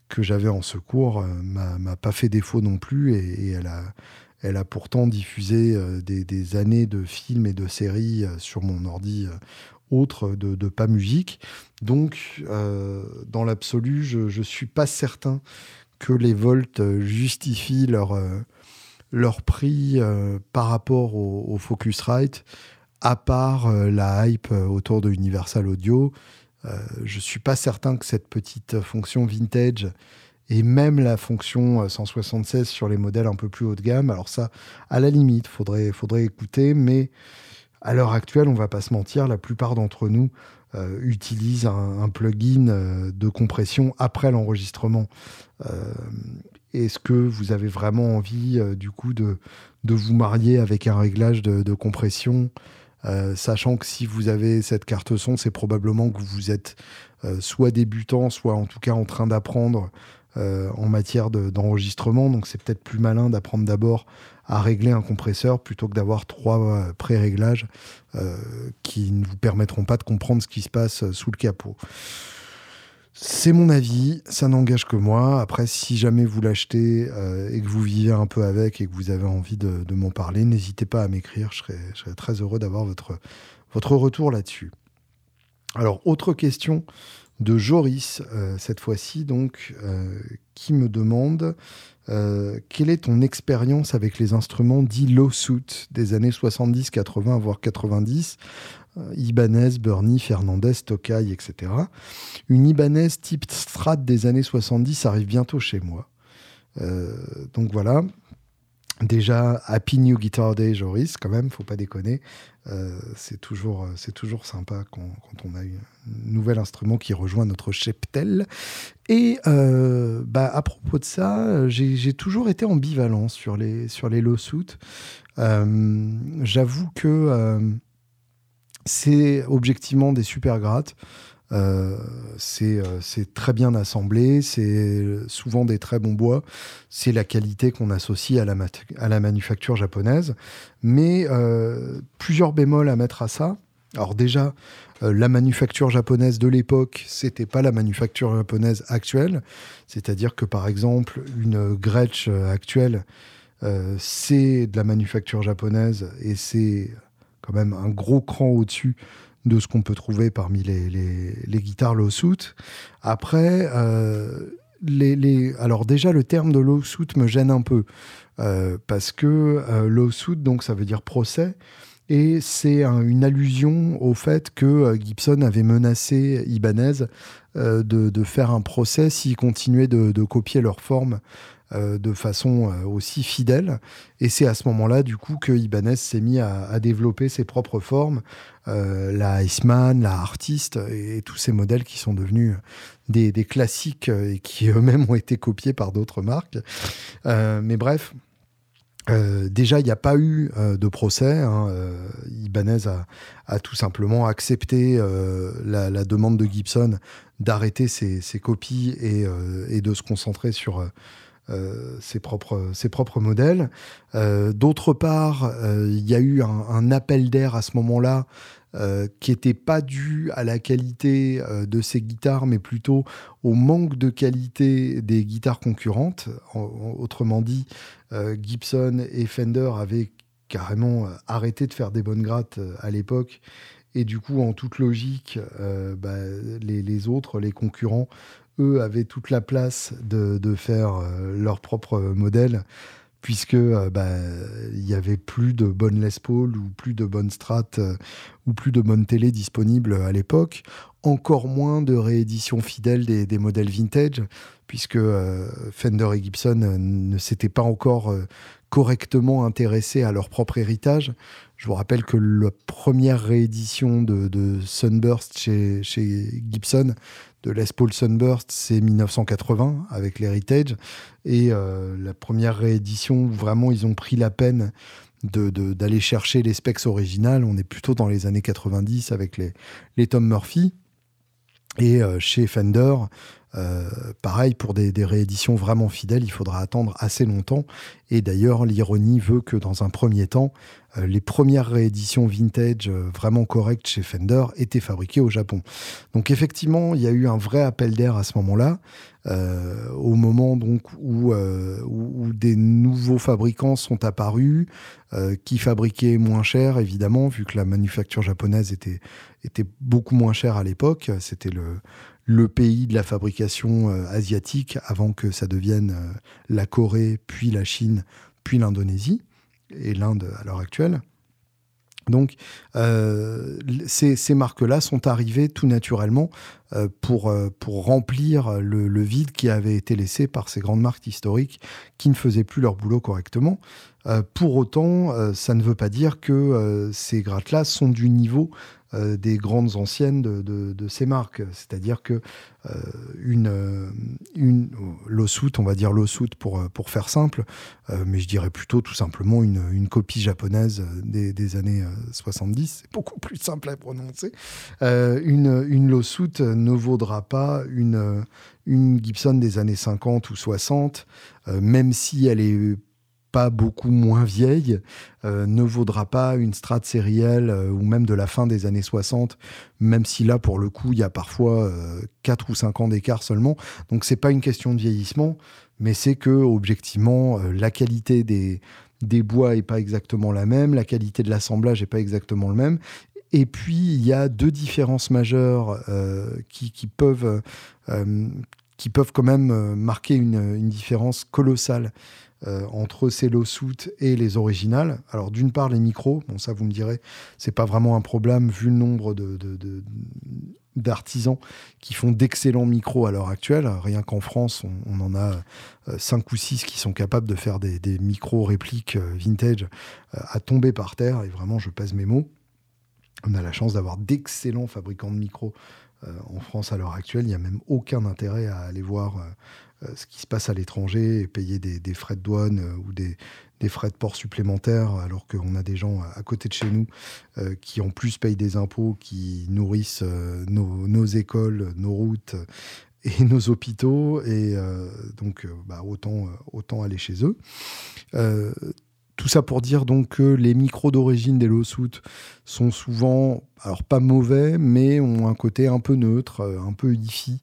que j'avais en secours m'a pas fait défaut non plus et, elle a elle a pourtant diffusé des, des, années de films et de séries sur mon ordi autre de, pas musique. Donc, euh, dans l'absolu, je ne suis pas certain que les Volt justifient leur, euh, leur prix par rapport au, Focusrite, à part la hype autour de Universal Audio, je suis pas certain que cette petite fonction vintage et même la fonction 176 sur les modèles un peu plus haut de gamme. Alors ça, à la limite, faudrait, faudrait écouter, mais à l'heure actuelle, on va pas se mentir, la plupart d'entre nous euh, utilisent un, plugin euh, de compression après l'enregistrement. Euh, est-ce que vous avez vraiment envie, du coup, de vous marier avec un réglage de, compression sachant que si vous avez cette carte son, c'est probablement que vous êtes soit débutant, soit en tout cas en train d'apprendre en matière d'enregistrement. Donc c'est peut-être plus malin d'apprendre d'abord à régler un compresseur plutôt que d'avoir trois euh, pré-réglages euh, qui ne vous permettront pas de comprendre ce qui se passe euh, sous le capot. C'est mon avis, ça n'engage que moi. Après, si jamais vous l'achetez et que vous vivez un peu avec et que vous avez envie de, m'en parler, n'hésitez pas à m'écrire. Je serais, très heureux d'avoir votre retour là-dessus. Alors, autre question de Joris, cette fois-ci, donc, qui me demande euh, quelle est ton expérience avec les instruments dits low suit des années 70, 80, voire 90 euh, Ibanez, Bernie, Fernandez, Tokai, etc. Une Ibanez type Strat des années 70 arrive bientôt chez moi. Euh, donc voilà, Déjà, Happy New Guitar Day, Joris, quand même, faut pas déconner. Euh, c'est toujours, euh, c'est toujours sympa quand, on a un nouvel instrument qui rejoint notre cheptel. Et euh, bah, à propos de ça, j'ai toujours été ambivalent sur les, sur les lawsuits. J'avoue que c'est objectivement des super grattes. Euh, euh, c'est très bien assemblé, c'est souvent des très bons bois, c'est la qualité qu'on associe à la, manufacture japonaise. Mais euh, plusieurs bémols à mettre à ça. Alors déjà, la manufacture japonaise de l'époque, c'était pas la manufacture japonaise actuelle. C'est-à-dire que par exemple, une Gretsch actuelle, c'est de la manufacture japonaise et c'est quand même un gros cran au-dessus de ce qu'on peut trouver parmi les, les, guitares low-suit. Après, euh, les, alors déjà, le terme de low-suit me gêne un peu, euh, parce que euh, low-suit, donc ça veut dire procès, et c'est une allusion au fait que Gibson avait menacé Ibanez de, faire un procès s'il continuait de, de, copier leur forme euh, de façon euh, aussi fidèle. Et c'est à ce moment-là, du coup, que Ibanez s'est mis à, développer ses propres formes, euh, la Iceman, la Artist, et, tous ces modèles qui sont devenus des, classiques et qui eux-mêmes ont été copiés par d'autres marques. mais bref. déjà, il n'y a pas eu de procès. Hein, Ibanez a, tout simplement accepté la, demande de Gibson d'arrêter ses, copies et, de se concentrer sur, euh, ses, propres, ses propres modèles. Euh, d'autre part, euh, il y a eu un, appel d'air à ce moment-là qui n'était pas dû à la qualité de ces guitares, mais plutôt au manque de qualité des guitares concurrentes. autrement dit, Gibson et Fender avaient carrément arrêté de faire des bonnes grattes à l'époque. Et du coup, en toute logique, bah, les, les, autres, les concurrents, eux avaient toute la place de, faire euh, leur propre modèle, puisque euh, bah, il y avait plus de bonnes Les Paul ou plus de bonnes Strat euh, ou plus de bonnes télé disponibles à l'époque, encore moins de rééditions fidèles des, modèles vintage, puisque Fender et Gibson ne s'étaient pas encore correctement intéressés à leur propre héritage. Je vous rappelle que la première réédition de, Sunburst chez, Gibson de Les Paul Sunburst, c'est 1980 avec l'Heritage. Et euh, la première réédition vraiment ils ont pris la peine d'aller chercher les specs originales, on est plutôt dans les années 90 avec les, les Tom Murphy. Et euh, chez Fender, euh, pareil, pour des, rééditions vraiment fidèles, il faudra attendre assez longtemps. Et d'ailleurs, l'ironie veut que dans un premier temps, euh, les premières rééditions vintage euh, vraiment correctes chez Fender étaient fabriquées au Japon. Donc effectivement, il y a eu un vrai appel d'air à ce moment-là, au moment donc où, où, des nouveaux fabricants sont apparus, qui fabriquaient moins cher, évidemment, vu que la manufacture japonaise était, était beaucoup moins chère à l'époque. C'était le le pays de la fabrication euh, asiatique avant que ça devienne euh, la Corée puis la Chine puis l'Indonésie et l'Inde à l'heure actuelle. Donc, euh, ces, marques-là sont arrivées tout naturellement pour, pour remplir le, vide qui avait été laissé par ces grandes marques historiques qui ne faisaient plus leur boulot correctement. pour autant, ça ne veut pas dire que ces grattes-là sont du niveau euh, des grandes anciennes de, ces marques. C'est-à-dire que euh, une, euh, une on va dire Lawsuit pour, pour faire simple, mais je dirais plutôt tout simplement une, copie japonaise des, années 70, c'est beaucoup plus simple à prononcer. une, une Lawsuit ne vaudra pas une Gibson des années 50 ou 60, même si elle est pas beaucoup moins vieille, euh, ne vaudra pas une Strat sérielle euh, ou même de la fin des années 60, même si là, pour le coup, il y a parfois 4 euh, ou 5 ans d'écart seulement. Donc, c'est pas une question de vieillissement, mais c'est que, objectivement, la qualité des, des bois est pas exactement la même, la qualité de l'assemblage est pas exactement le même. Et puis, il y a deux différences majeures qui, qui, peuvent, qui peuvent quand même marquer une, une différence colossale euh, entre ces lawsuits et les originales. Alors d'une part les micros, bon ça vous me direz, c'est pas vraiment un problème vu le nombre d'artisans qui font d'excellents micros à l'heure actuelle. Rien qu'en France, on, en a euh, cinq ou six qui sont capables de faire des, micros répliques euh, vintage à tomber par terre. Et vraiment, je pèse mes mots. On a la chance d'avoir d'excellents fabricants de micros en France à l'heure actuelle. Il n'y a même aucun intérêt à aller voir ce qui se passe à l'étranger et payer des, frais de douane euh, ou des, frais de port supplémentaires, alors qu'on a des gens à côté de chez nous euh, qui en plus payent des impôts, qui nourrissent nos, écoles, nos routes et nos hôpitaux. Et donc, bah, autant, autant aller chez eux. Tout ça pour dire donc que les micros d'origine des Lawsuit sont souvent, alors pas mauvais, mais ont un côté un peu neutre, un peu hi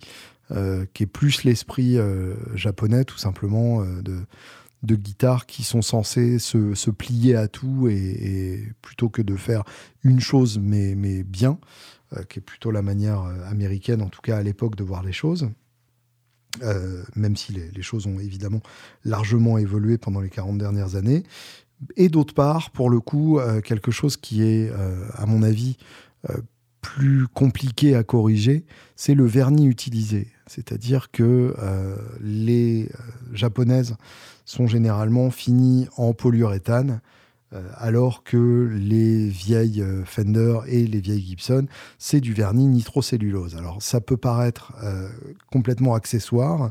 euh, qui est plus l'esprit euh, japonais, tout simplement, euh, de, guitares qui sont censées se, plier à tout et, plutôt que de faire une chose mais, bien, qui est plutôt la manière américaine, en tout cas à l'époque, de voir les choses. même si les, les, choses ont évidemment largement évolué pendant les 40 dernières années. Et d'autre part, pour le coup, quelque chose qui est, à mon avis, plus compliqué à corriger, c'est le vernis utilisé. C'est-à-dire que euh, les euh, japonaises sont généralement finies en polyuréthane, euh, alors que les vieilles Fender et les vieilles Gibson, c'est du vernis nitrocellulose. Alors ça peut paraître complètement accessoire,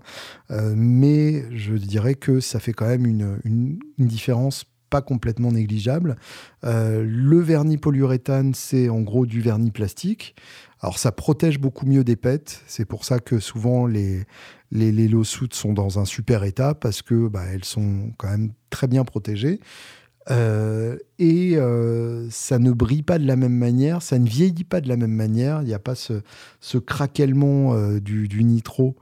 mais je dirais que ça fait quand même une, une différence pas complètement négligeable. Euh, le vernis polyuréthane, c'est en gros du vernis plastique. Alors ça protège beaucoup mieux des pets. C'est pour ça que souvent les, les, les sont dans un super état parce que bah, elles sont quand même très bien protégées. Euh, et euh, ça ne brille pas de la même manière, ça ne vieillit pas de la même manière. Il n'y a pas ce, craquellement du, nitro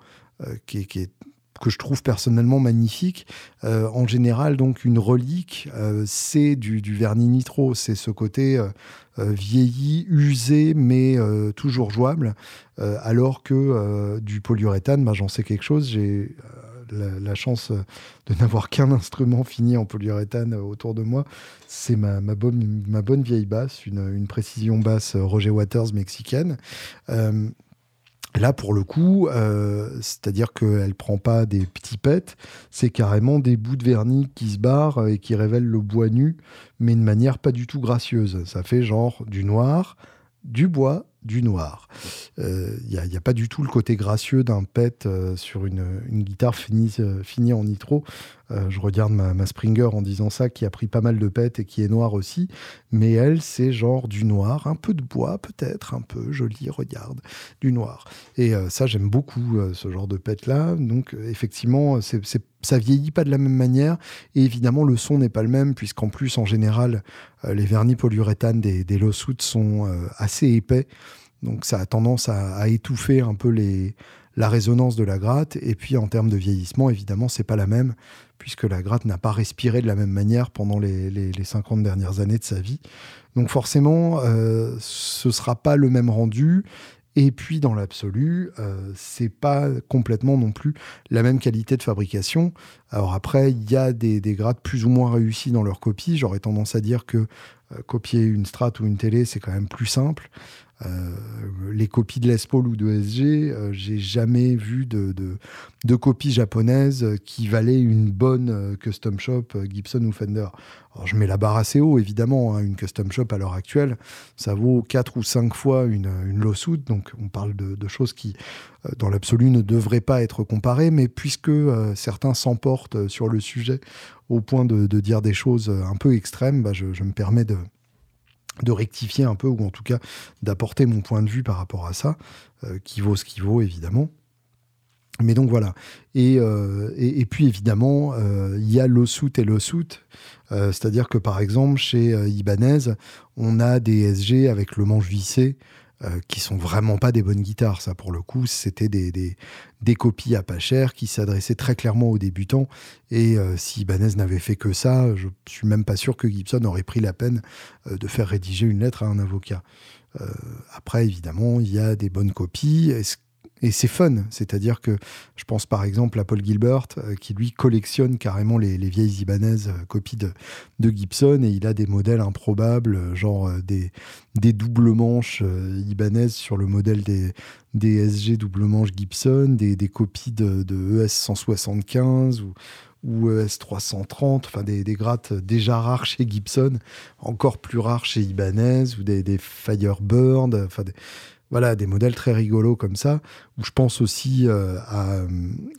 qui, est que je trouve personnellement magnifique. Euh, en général, donc, une relique, euh, c'est du, vernis nitro, c'est ce côté euh, vieilli, usé, mais toujours jouable. alors que du polyuréthane, bah, j'en sais quelque chose. J'ai la, chance de n'avoir qu'un instrument fini en polyuréthane autour de moi. C'est ma, bonne, ma bonne vieille basse, une précision basse Roger Waters mexicaine. Là, pour le coup, euh, c'est-à-dire qu'elle prend pas des petits pets, c'est carrément des bouts de vernis qui se barrent et qui révèlent le bois nu, mais de manière pas du tout gracieuse. Ça fait genre du noir, du bois, du noir. Il euh, n'y a, pas du tout le côté gracieux d'un pet euh, sur une, guitare finie, finie en nitro. Euh, je regarde ma, Springer en disant ça, qui a pris pas mal de pètes et qui est noire aussi. Mais elle, c'est genre du noir, un peu de bois peut-être, un peu joli, regarde, du noir. Et euh, ça, j'aime beaucoup euh, ce genre de pète-là. Donc, effectivement, ça vieillit pas de la même manière. Et évidemment, le son n'est pas le même, puisqu'en plus, en général, les vernis polyuréthane des, des sont assez épais. Donc, ça a tendance à étouffer un peu les la résonance de la gratte. Et puis en termes de vieillissement, évidemment, c'est pas la même, puisque la gratte n'a pas respiré de la même manière pendant les, les, 50 dernières années de sa vie. Donc forcément, euh, ce sera pas le même rendu. Et puis dans l'absolu, euh, c'est pas complètement non plus la même qualité de fabrication. Alors après, il y a des, grades plus ou moins réussis dans leur copie. J'aurais tendance à dire que copier une strat ou une télé, c'est quand même plus simple. Euh, les copies de Les Paul ou de SG, euh, j'ai jamais vu de, de, de, copie japonaise qui valait une bonne euh, custom shop Gibson ou Fender. Alors, je mets la barre assez haut, évidemment. Hein, une custom shop à l'heure actuelle, ça vaut 4 ou 5 fois une, une lawsuit. Donc, on parle de, choses qui, dans l'absolu, ne devraient pas être comparées. Mais puisque certains s'emportent sur le sujet au point de, dire des choses un peu extrêmes, bah, je me permets de, de rectifier un peu, ou en tout cas d'apporter mon point de vue par rapport à ça, euh, qui vaut ce qui vaut, évidemment. Mais donc voilà. Et, euh, puis évidemment, euh, il y a l'ossout et l'ossout. C'est-à-dire que par exemple, chez Ibanez, on a des SG avec le manche vissé euh, qui sont vraiment pas des bonnes guitares. Ça, pour le coup, c'était des, des, copies à pas cher qui s'adressaient très clairement aux débutants. Et euh, si Ibanez n'avait fait que ça, je suis même pas sûr que Gibson aurait pris la peine euh, de faire rédiger une lettre à un avocat. après, évidemment, il y a des bonnes copies. Et c'est fun, c'est-à-dire que je pense par exemple à Paul Gilbert, euh, qui lui collectionne carrément les, vieilles Ibanez euh, copies de, Gibson, et il a des modèles improbables, euh, genre des, des doubles manches Ibanez sur le modèle des, SG double manche Gibson, des, copies de, ES 175 ou, ou ES 330, enfin des, des, grattes déjà rares chez Gibson, encore plus rares chez Ibanez, ou des, des Firebird, enfin des voilà, des modèles très rigolos comme ça, où je pense aussi euh,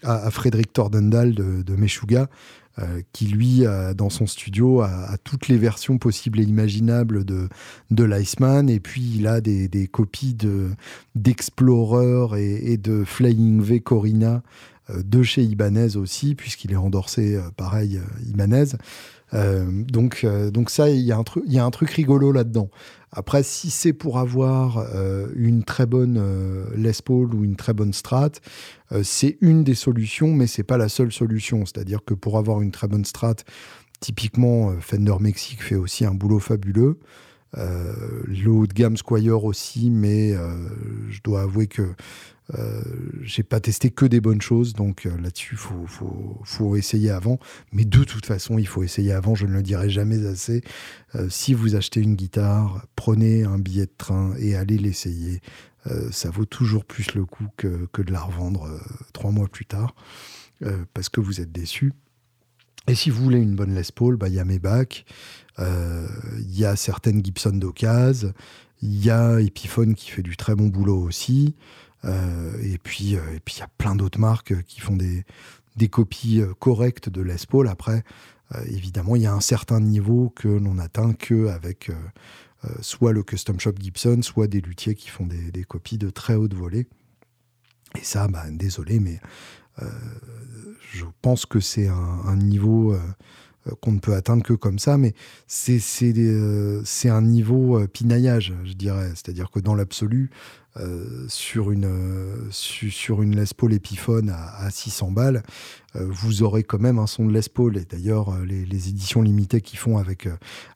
à, Frédéric Tordendal de, de Meshuga, euh, qui lui, dans son studio, a, toutes les versions possibles et imaginables de, de l'Iceman, et puis il a des, des copies d'Explorer et, et, de Flying V Corina euh, de chez Ibanez aussi, puisqu'il est endorsé, pareil, Ibanez. Donc, donc ça, il y, a un truc, rigolo là-dedans. Après, si c'est pour avoir euh, une très bonne euh, Les Paul ou une très bonne Strat, euh, c'est une des solutions, mais c'est pas la seule solution. C'est-à-dire que pour avoir une très bonne Strat, typiquement Fender Mexique fait aussi un boulot fabuleux. le haut de gamme Squire aussi, mais je dois avouer que euh, j'ai pas testé que des bonnes choses, donc euh, là-dessus, faut, faut, essayer avant. Mais de toute façon, il faut essayer avant. Je ne le dirai jamais assez. Euh, si vous achetez une guitare, prenez un billet de train et allez l'essayer. ça vaut toujours plus le coup que, de la revendre trois mois plus tard, parce que vous êtes déçu. Et si vous voulez une bonne Les Paul, bah, il y a mes il y a certaines Gibson d'occasion, il y a Epiphone qui fait du très bon boulot aussi. Euh, et puis, euh, et il y a plein d'autres marques qui font des, des copies euh, correctes de Les Paul. Après, évidemment, il y a un certain niveau que l'on atteint que avec soit le custom shop Gibson, soit des luthiers qui font des, des copies de très haute volée. Et ça, bah, désolé, mais je pense que c'est un, un, niveau qu'on ne peut atteindre que comme ça, mais c'est un niveau pinaillage, je dirais. C'est-à-dire que dans l'absolu, euh, sur, une, euh, sur une Les Paul Epiphone à, 600 balles, euh, vous aurez quand même un son de Les Paul. Et d'ailleurs, les, éditions limitées qu'ils font avec,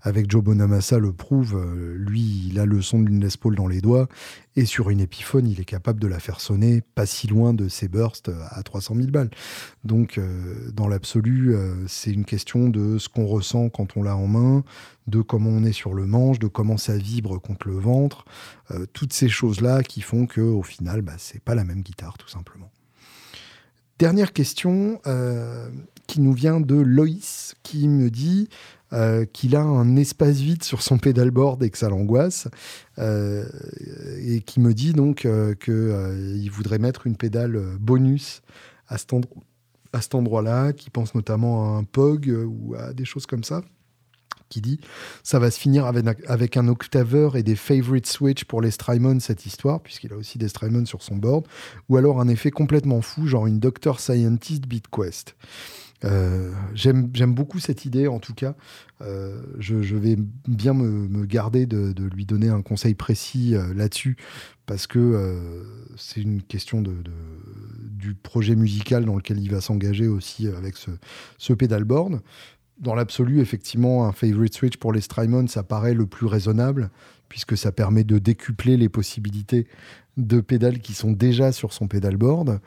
avec Joe Bonamassa le prouvent. lui, il a le son d'une Les Paul dans les doigts. Et sur une Epiphone, il est capable de la faire sonner pas si loin de ses bursts à 300 000 balles. Donc, dans l'absolu, c'est une question de ce qu'on ressent quand on l'a en main, de comment on est sur le manche, de comment ça vibre contre le ventre, euh, toutes ces choses-là qui font que au final, bah, c'est pas la même guitare, tout simplement. Dernière question euh, qui nous vient de Loïs, qui me dit euh, qu'il a un espace vide sur son pédalboard et que ça l'angoisse, et qui me dit donc qu'il voudrait mettre une pédale bonus à cet, à cet endroit-là, qui pense notamment à un POG ou à des choses comme ça qui dit ça va se finir avec, un octaveur et des favorite switch pour les Strymon cette histoire puisqu'il a aussi des Strymon sur son board ou alors un effet complètement fou genre une Doctor Scientist BeatQuest euh, J'aime beaucoup cette idée en tout cas. Euh, je, vais bien me, garder de, lui donner un conseil précis euh, là-dessus parce que c'est une question de, du projet musical dans lequel il va s'engager aussi avec ce, ce pedalboard dans l'absolu, effectivement, un favorite switch pour les Strymon, ça paraît le plus raisonnable, puisque ça permet de décupler les possibilités de pédales qui sont déjà sur son pédalboard.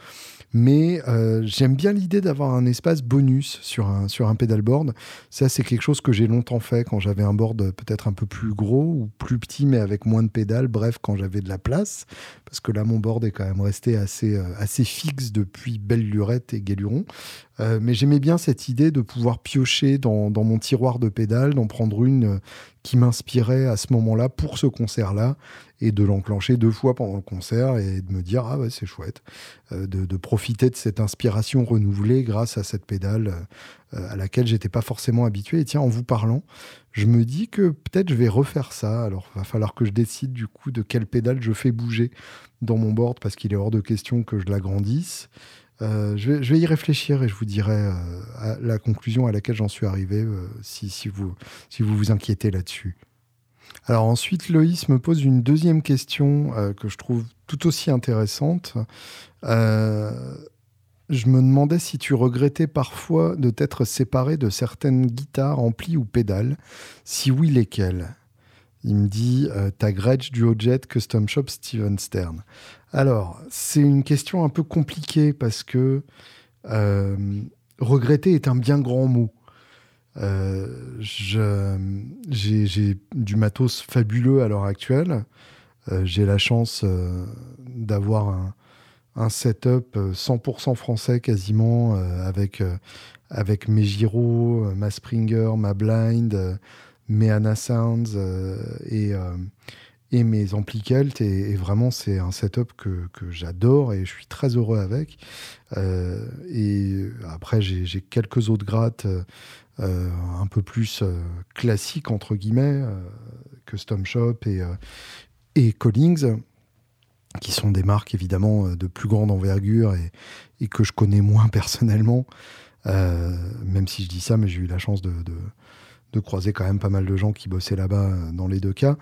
Mais euh, j'aime bien l'idée d'avoir un espace bonus sur un, sur un pedalboard. Ça, c'est quelque chose que j'ai longtemps fait quand j'avais un board peut-être un peu plus gros ou plus petit, mais avec moins de pédales. Bref, quand j'avais de la place. Parce que là, mon board est quand même resté assez, euh, assez fixe depuis belle lurette et Galuron. Euh, mais j'aimais bien cette idée de pouvoir piocher dans, dans mon tiroir de pédales, d'en prendre une qui m'inspirait à ce moment-là pour ce concert-là et de l'enclencher deux fois pendant le concert et de me dire ah ouais c'est chouette euh, de, profiter de cette inspiration renouvelée grâce à cette pédale euh, à laquelle j'étais pas forcément habitué. Et tiens en vous parlant je me dis que peut-être je vais refaire ça. Alors va falloir que je décide du coup de quelle pédale je fais bouger dans mon board parce qu'il est hors de question que je l'agrandisse. Euh, je, vais, y réfléchir et je vous dirai euh, la conclusion à laquelle j'en suis arrivé si, si, vous, si vous vous inquiétez là-dessus. Alors ensuite, Loïs me pose une deuxième question que je trouve tout aussi intéressante. je me demandais si tu regrettais parfois de t'être séparé de certaines guitares, amplis ou pédales. Si oui, lesquelles? Il me dit ta Gretsch Duojet Custom Shop Steven Stern. Alors, c'est une question un peu compliquée parce que euh, regretter est un bien grand mot. Euh, j'ai du matos fabuleux à l'heure actuelle. Euh, j'ai la chance d'avoir un, un, setup 100% français quasiment avec, avec mes gyros, ma Springer, ma Blind, mes Anna Sounds et et mes amplis et, vraiment c'est un setup que, que j'adore et je suis très heureux avec. Euh, et après j'ai quelques autres grattes euh, un peu plus euh, classiques entre guillemets, Custom Shop et, et Collings qui sont des marques évidemment de plus grande envergure et, et que je connais moins personnellement. même si je dis ça, mais j'ai eu la chance de, de croiser quand même pas mal de gens qui bossaient là-bas euh, dans les deux cas.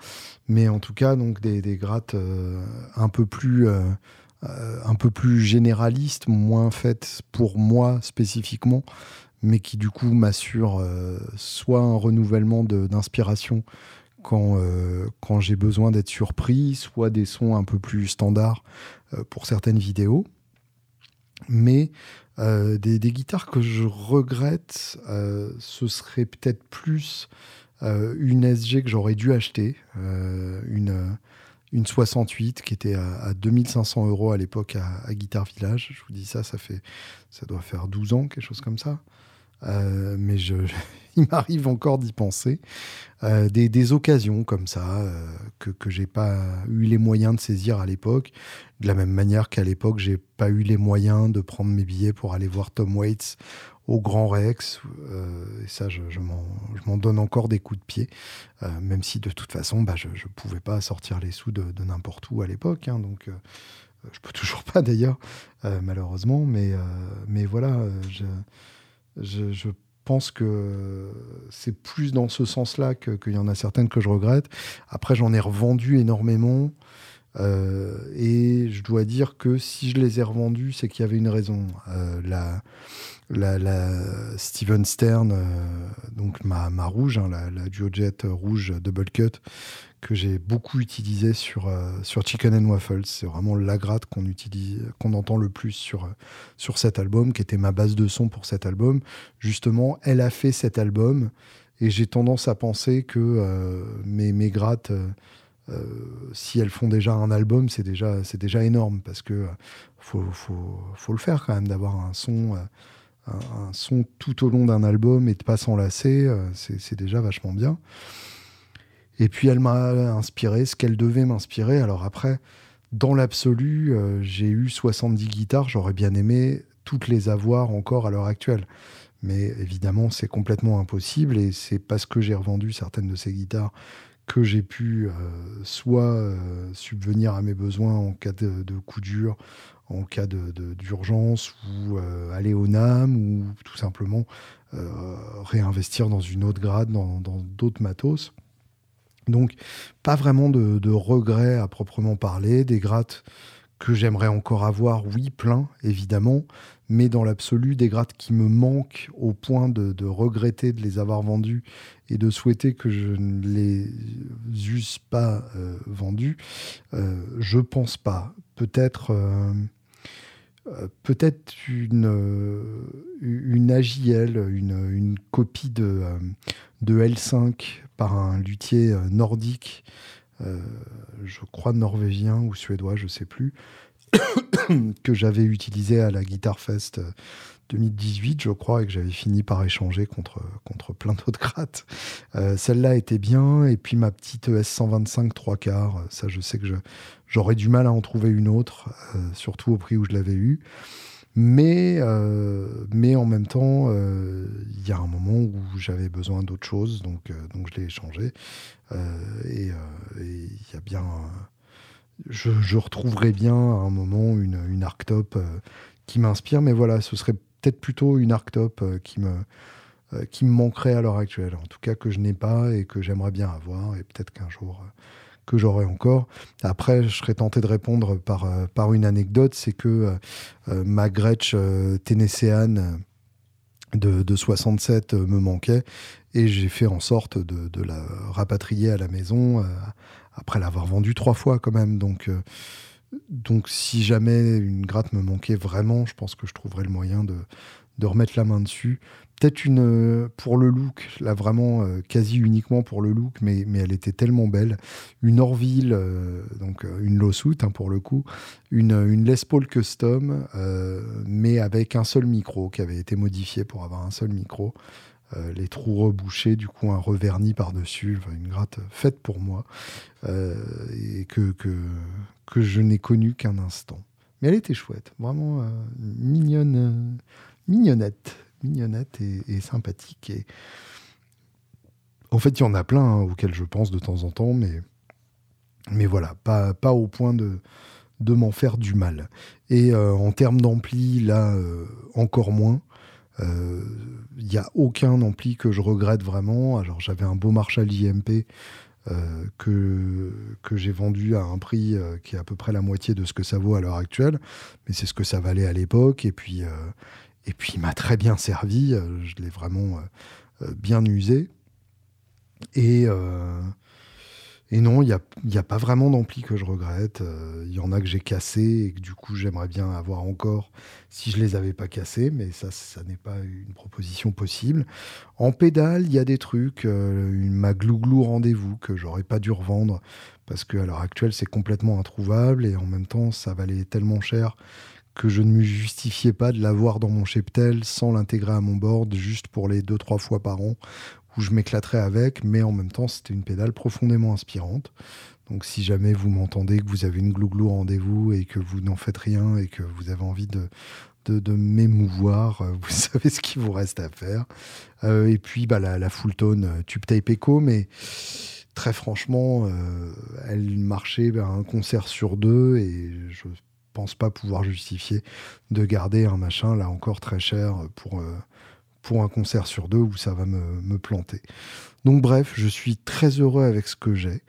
Mais en tout cas, donc des, grattes euh, un peu plus euh, un peu plus généralistes, moins faites pour moi spécifiquement, mais qui du coup m'assurent soit un renouvellement d'inspiration quand, quand j'ai besoin d'être surpris, soit des sons un peu plus standards pour certaines vidéos. Mais euh, des, guitares que je regrette, euh, ce serait peut-être plus euh, une SG que j'aurais dû acheter, une, une 68 qui était à, 2500 euros à l'époque à, à, Guitar Village. Je vous dis ça, ça, fait, ça doit faire 12 ans, quelque chose comme ça. Mais je, il m'arrive encore d'y penser. Euh, des, occasions comme ça euh, que, que j'ai pas eu les moyens de saisir à l'époque. De la même manière qu'à l'époque, j'ai pas eu les moyens de prendre mes billets pour aller voir Tom Waits au Grand Rex. Euh, et ça, je, m'en donne encore des coups de pied, même si de toute façon, bah, je ne pouvais pas sortir les sous de, n'importe où à l'époque. Hein, donc, je peux toujours pas d'ailleurs, malheureusement. Mais, mais voilà, je, pense que c'est plus dans ce sens-là qu'il y en a certaines que je regrette. Après, j'en ai revendu énormément. Euh, et je dois dire que si je les ai revendus, c'est qu'il y avait une raison. Euh, la, la, Steven Stern, euh, donc ma, rouge, hein, la, la Duojet rouge double cut, que j'ai beaucoup utilisé sur, euh, sur Chicken and Waffles. C'est vraiment la gratte qu'on utilise, qu'on entend le plus sur, euh, sur cet album, qui était ma base de son pour cet album. Justement, elle a fait cet album et j'ai tendance à penser que euh, mes, mes grattes, si elles font déjà un album, c'est déjà, c'est déjà énorme parce que faut, faut, faut, le faire quand même d'avoir un son. Un, son tout au long d'un album et de pas s'enlacer, c'est déjà vachement bien. Et puis elle m'a inspiré ce qu'elle devait m'inspirer. Alors après, dans l'absolu, euh, j'ai eu 70 guitares, j'aurais bien aimé toutes les avoir encore à l'heure actuelle. Mais évidemment, c'est complètement impossible et c'est parce que j'ai revendu certaines de ces guitares que j'ai pu euh, soit euh, subvenir à mes besoins en cas de, coup dur, en cas d'urgence, de, ou aller au NAM, ou tout simplement réinvestir dans une autre grade, dans d'autres matos. Donc, pas vraiment de, regrets à proprement parler, des grattes que j'aimerais encore avoir, oui, plein, évidemment, mais dans l'absolu, des grattes qui me manquent au point de, regretter de les avoir vendus et de souhaiter que je ne les eusse pas euh, vendus, euh, je pense pas. Peut-être. Euh, peut-être une, une AJL, une, copie de L5 par un luthier nordique, je crois norvégien ou suédois, je ne sais plus, que j'avais utilisé à la Guitar Fest 2018, euh, je crois, et que j'avais fini par échanger contre, contre plein d'autres grattes. Euh, celle-là était bien, et puis ma petite ES 125 3 quarts, euh, ça je sais que j'aurais du mal à en trouver une autre, surtout au prix où je l'avais eu. Mais, mais en même temps, il y a un moment où j'avais besoin d'autre chose, donc, donc je l'ai échangé. et il y a bien je, retrouverai bien à un moment une, une arctop euh, qui m'inspire, mais voilà, ce serait peut-être plutôt une arctop euh, qui me, euh, qui me manquerait à l'heure actuelle, en tout cas que je n'ai pas et que j'aimerais bien avoir, et peut-être qu'un jour que j'aurai encore. Après, je serais tenté de répondre par, par une anecdote, c'est que ma Gretsch Tennessean de, de, 67 me manquait et j'ai fait en sorte de, la rapatrier à la maison après l'avoir vendu trois fois quand même. Donc, euh, donc si jamais une gratte me manquait vraiment, je pense que je trouverais le moyen de, de remettre la main dessus. Peut-être une euh, pour le look, là vraiment euh, quasi uniquement pour le look, mais, mais elle était tellement belle. Une Orville, donc une Lawsuit hein, pour le coup, une, une Les Paul Custom, mais avec un seul micro qui avait été modifié pour avoir un seul micro. Euh, les trous rebouchés, du coup un revernis par-dessus, une gratte faite pour moi, euh, et que, que, que je n'ai connue qu'un instant. Mais elle était chouette, vraiment euh, mignonne, mignonnette, mignonnette et, sympathique. En fait, il y en a plein hein, auxquels je pense de temps en temps, mais, mais voilà, pas, au point de, m'en faire du mal. Et en termes d'ampli, là, encore moins. Il euh, n'y a aucun ampli que je regrette vraiment. Alors j'avais un beau Marshall euh, que, que j'ai vendu à un prix euh, qui est à peu près la moitié de ce que ça vaut à l'heure actuelle, mais c'est ce que ça valait à l'époque. Et puis, et puis il m'a très bien servi. je l'ai vraiment bien usé. Et non, il n'y a, a, pas vraiment d'ampli que je regrette. Il euh, y en a que j'ai cassé et que du coup j'aimerais bien avoir encore si je les avais pas cassés, mais ça, ça n'est pas une proposition possible. En pédale, il y a des trucs, euh, une, ma glouglou rendez-vous que j'aurais pas dû revendre parce qu'à l'heure actuelle c'est complètement introuvable et en même temps ça valait tellement cher que je ne me justifiais pas de l'avoir dans mon cheptel sans l'intégrer à mon board juste pour les deux trois fois par an où je m'éclaterais avec, mais en même temps, c'était une pédale profondément inspirante. Donc, si jamais vous m'entendez, que vous avez une glouglou rendez-vous et que vous n'en faites rien et que vous avez envie de, de, m'émouvoir, euh, vous savez ce qu'il vous reste à faire. Euh, et puis, bah, la, la full tone euh, tube tape echo, mais très franchement, elle marchait à un concert sur deux et je pense pas pouvoir justifier de garder un machin là encore très cher pour pour un concert sur deux où ça va me, planter. Donc bref, je suis très heureux avec ce que j'ai.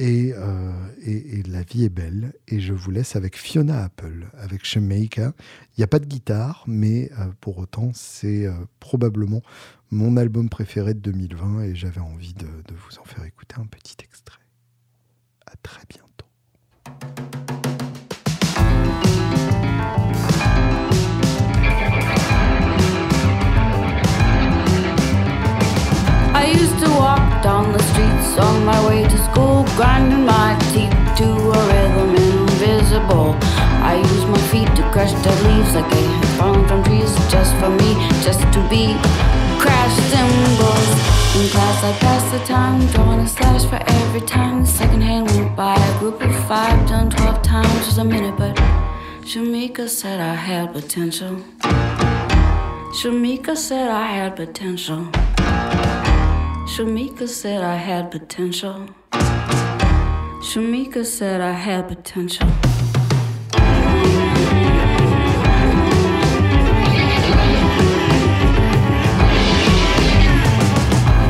Euh, et, et, la vie est belle. Et je vous laisse avec Fiona Apple, avec Shemaika. Il n'y a pas de guitare, mais euh, pour autant, c'est euh, probablement mon album préféré de 2020 et j'avais envie de, de vous en faire écouter un petit extrait. À très bientôt. Down the streets on my way to school, grinding my teeth to a rhythm invisible. I use my feet to crush dead leaves like they had fallen from trees just for me, just to be crash cymbals. In class, I pass the time, drawing a slash for every time. The second hand went by. A group of five, done twelve times was a minute, but Shamika said I had potential. Shamika said I had potential. Shamika said I had potential. Shamika said I had potential.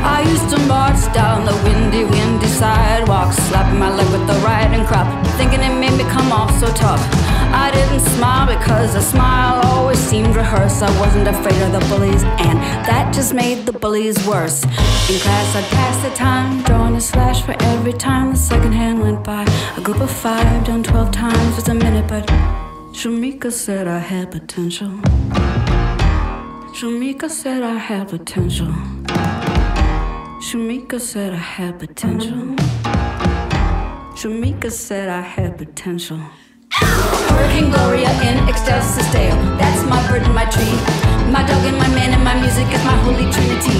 I used to march down the windy, windy sidewalk, slapping my leg with the riding crop, thinking it made me come off so tough. I didn't smile because a smile always seemed rehearsed. I wasn't afraid of the bullies, and that just made the bullies worse. In class, I'd pass the time, drawing a slash for every time the second hand went by. A group of five done 12 times was a minute, but Shamika said I had potential. Shamika said I had potential. Shamika said I had potential. Shamika said I had potential. Hurricane Gloria in Excelsis Dale. That's my bird and my tree. My dog and my man and my music is my holy trinity.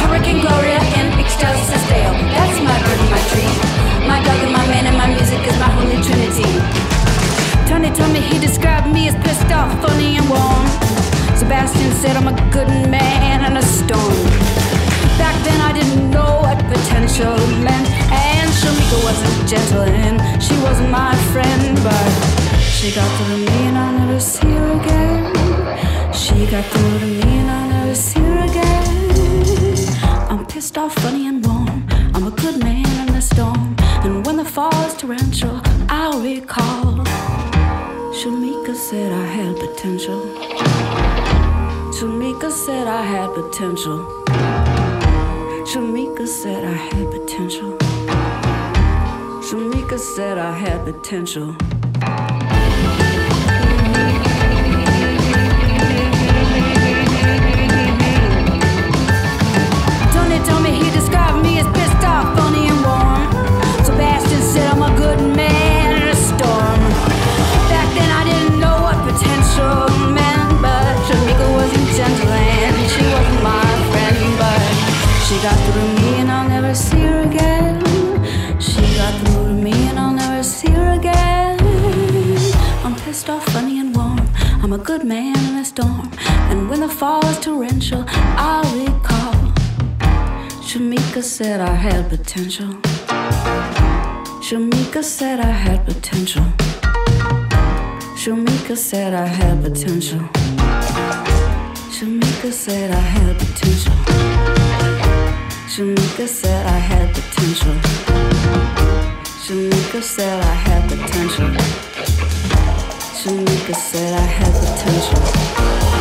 Hurricane Gloria in Excelsis Dale. That's my bird and my tree. My dog and my man and my music is my holy trinity. Tony told me he described me as pissed off, funny and warm. Sebastian said I'm a good man in a storm. Back then I didn't know what potential meant. And Shamika wasn't gentle and she wasn't my friend. But she got through to me and I'll never see her again. She got through to me and I'll never see her again. I'm pissed off, funny and warm. I'm a good man in the storm. And when the fall is torrential, I'll recall. Shamika said I had potential. Shamika said I had potential. Shamika said I had potential. Shamika said I had potential. She got through me and I'll never see her again. She got through to me and I'll never see her again. I'm pissed off, funny and warm. I'm a good man in a storm, and when the fall is torrential, I'll recall. Shamika said I had potential. Shamika said I had potential. Shamika said I had potential. Shamika said I had potential. Shamika said I had potential. Shamika said I had potential. Shamika said I had potential.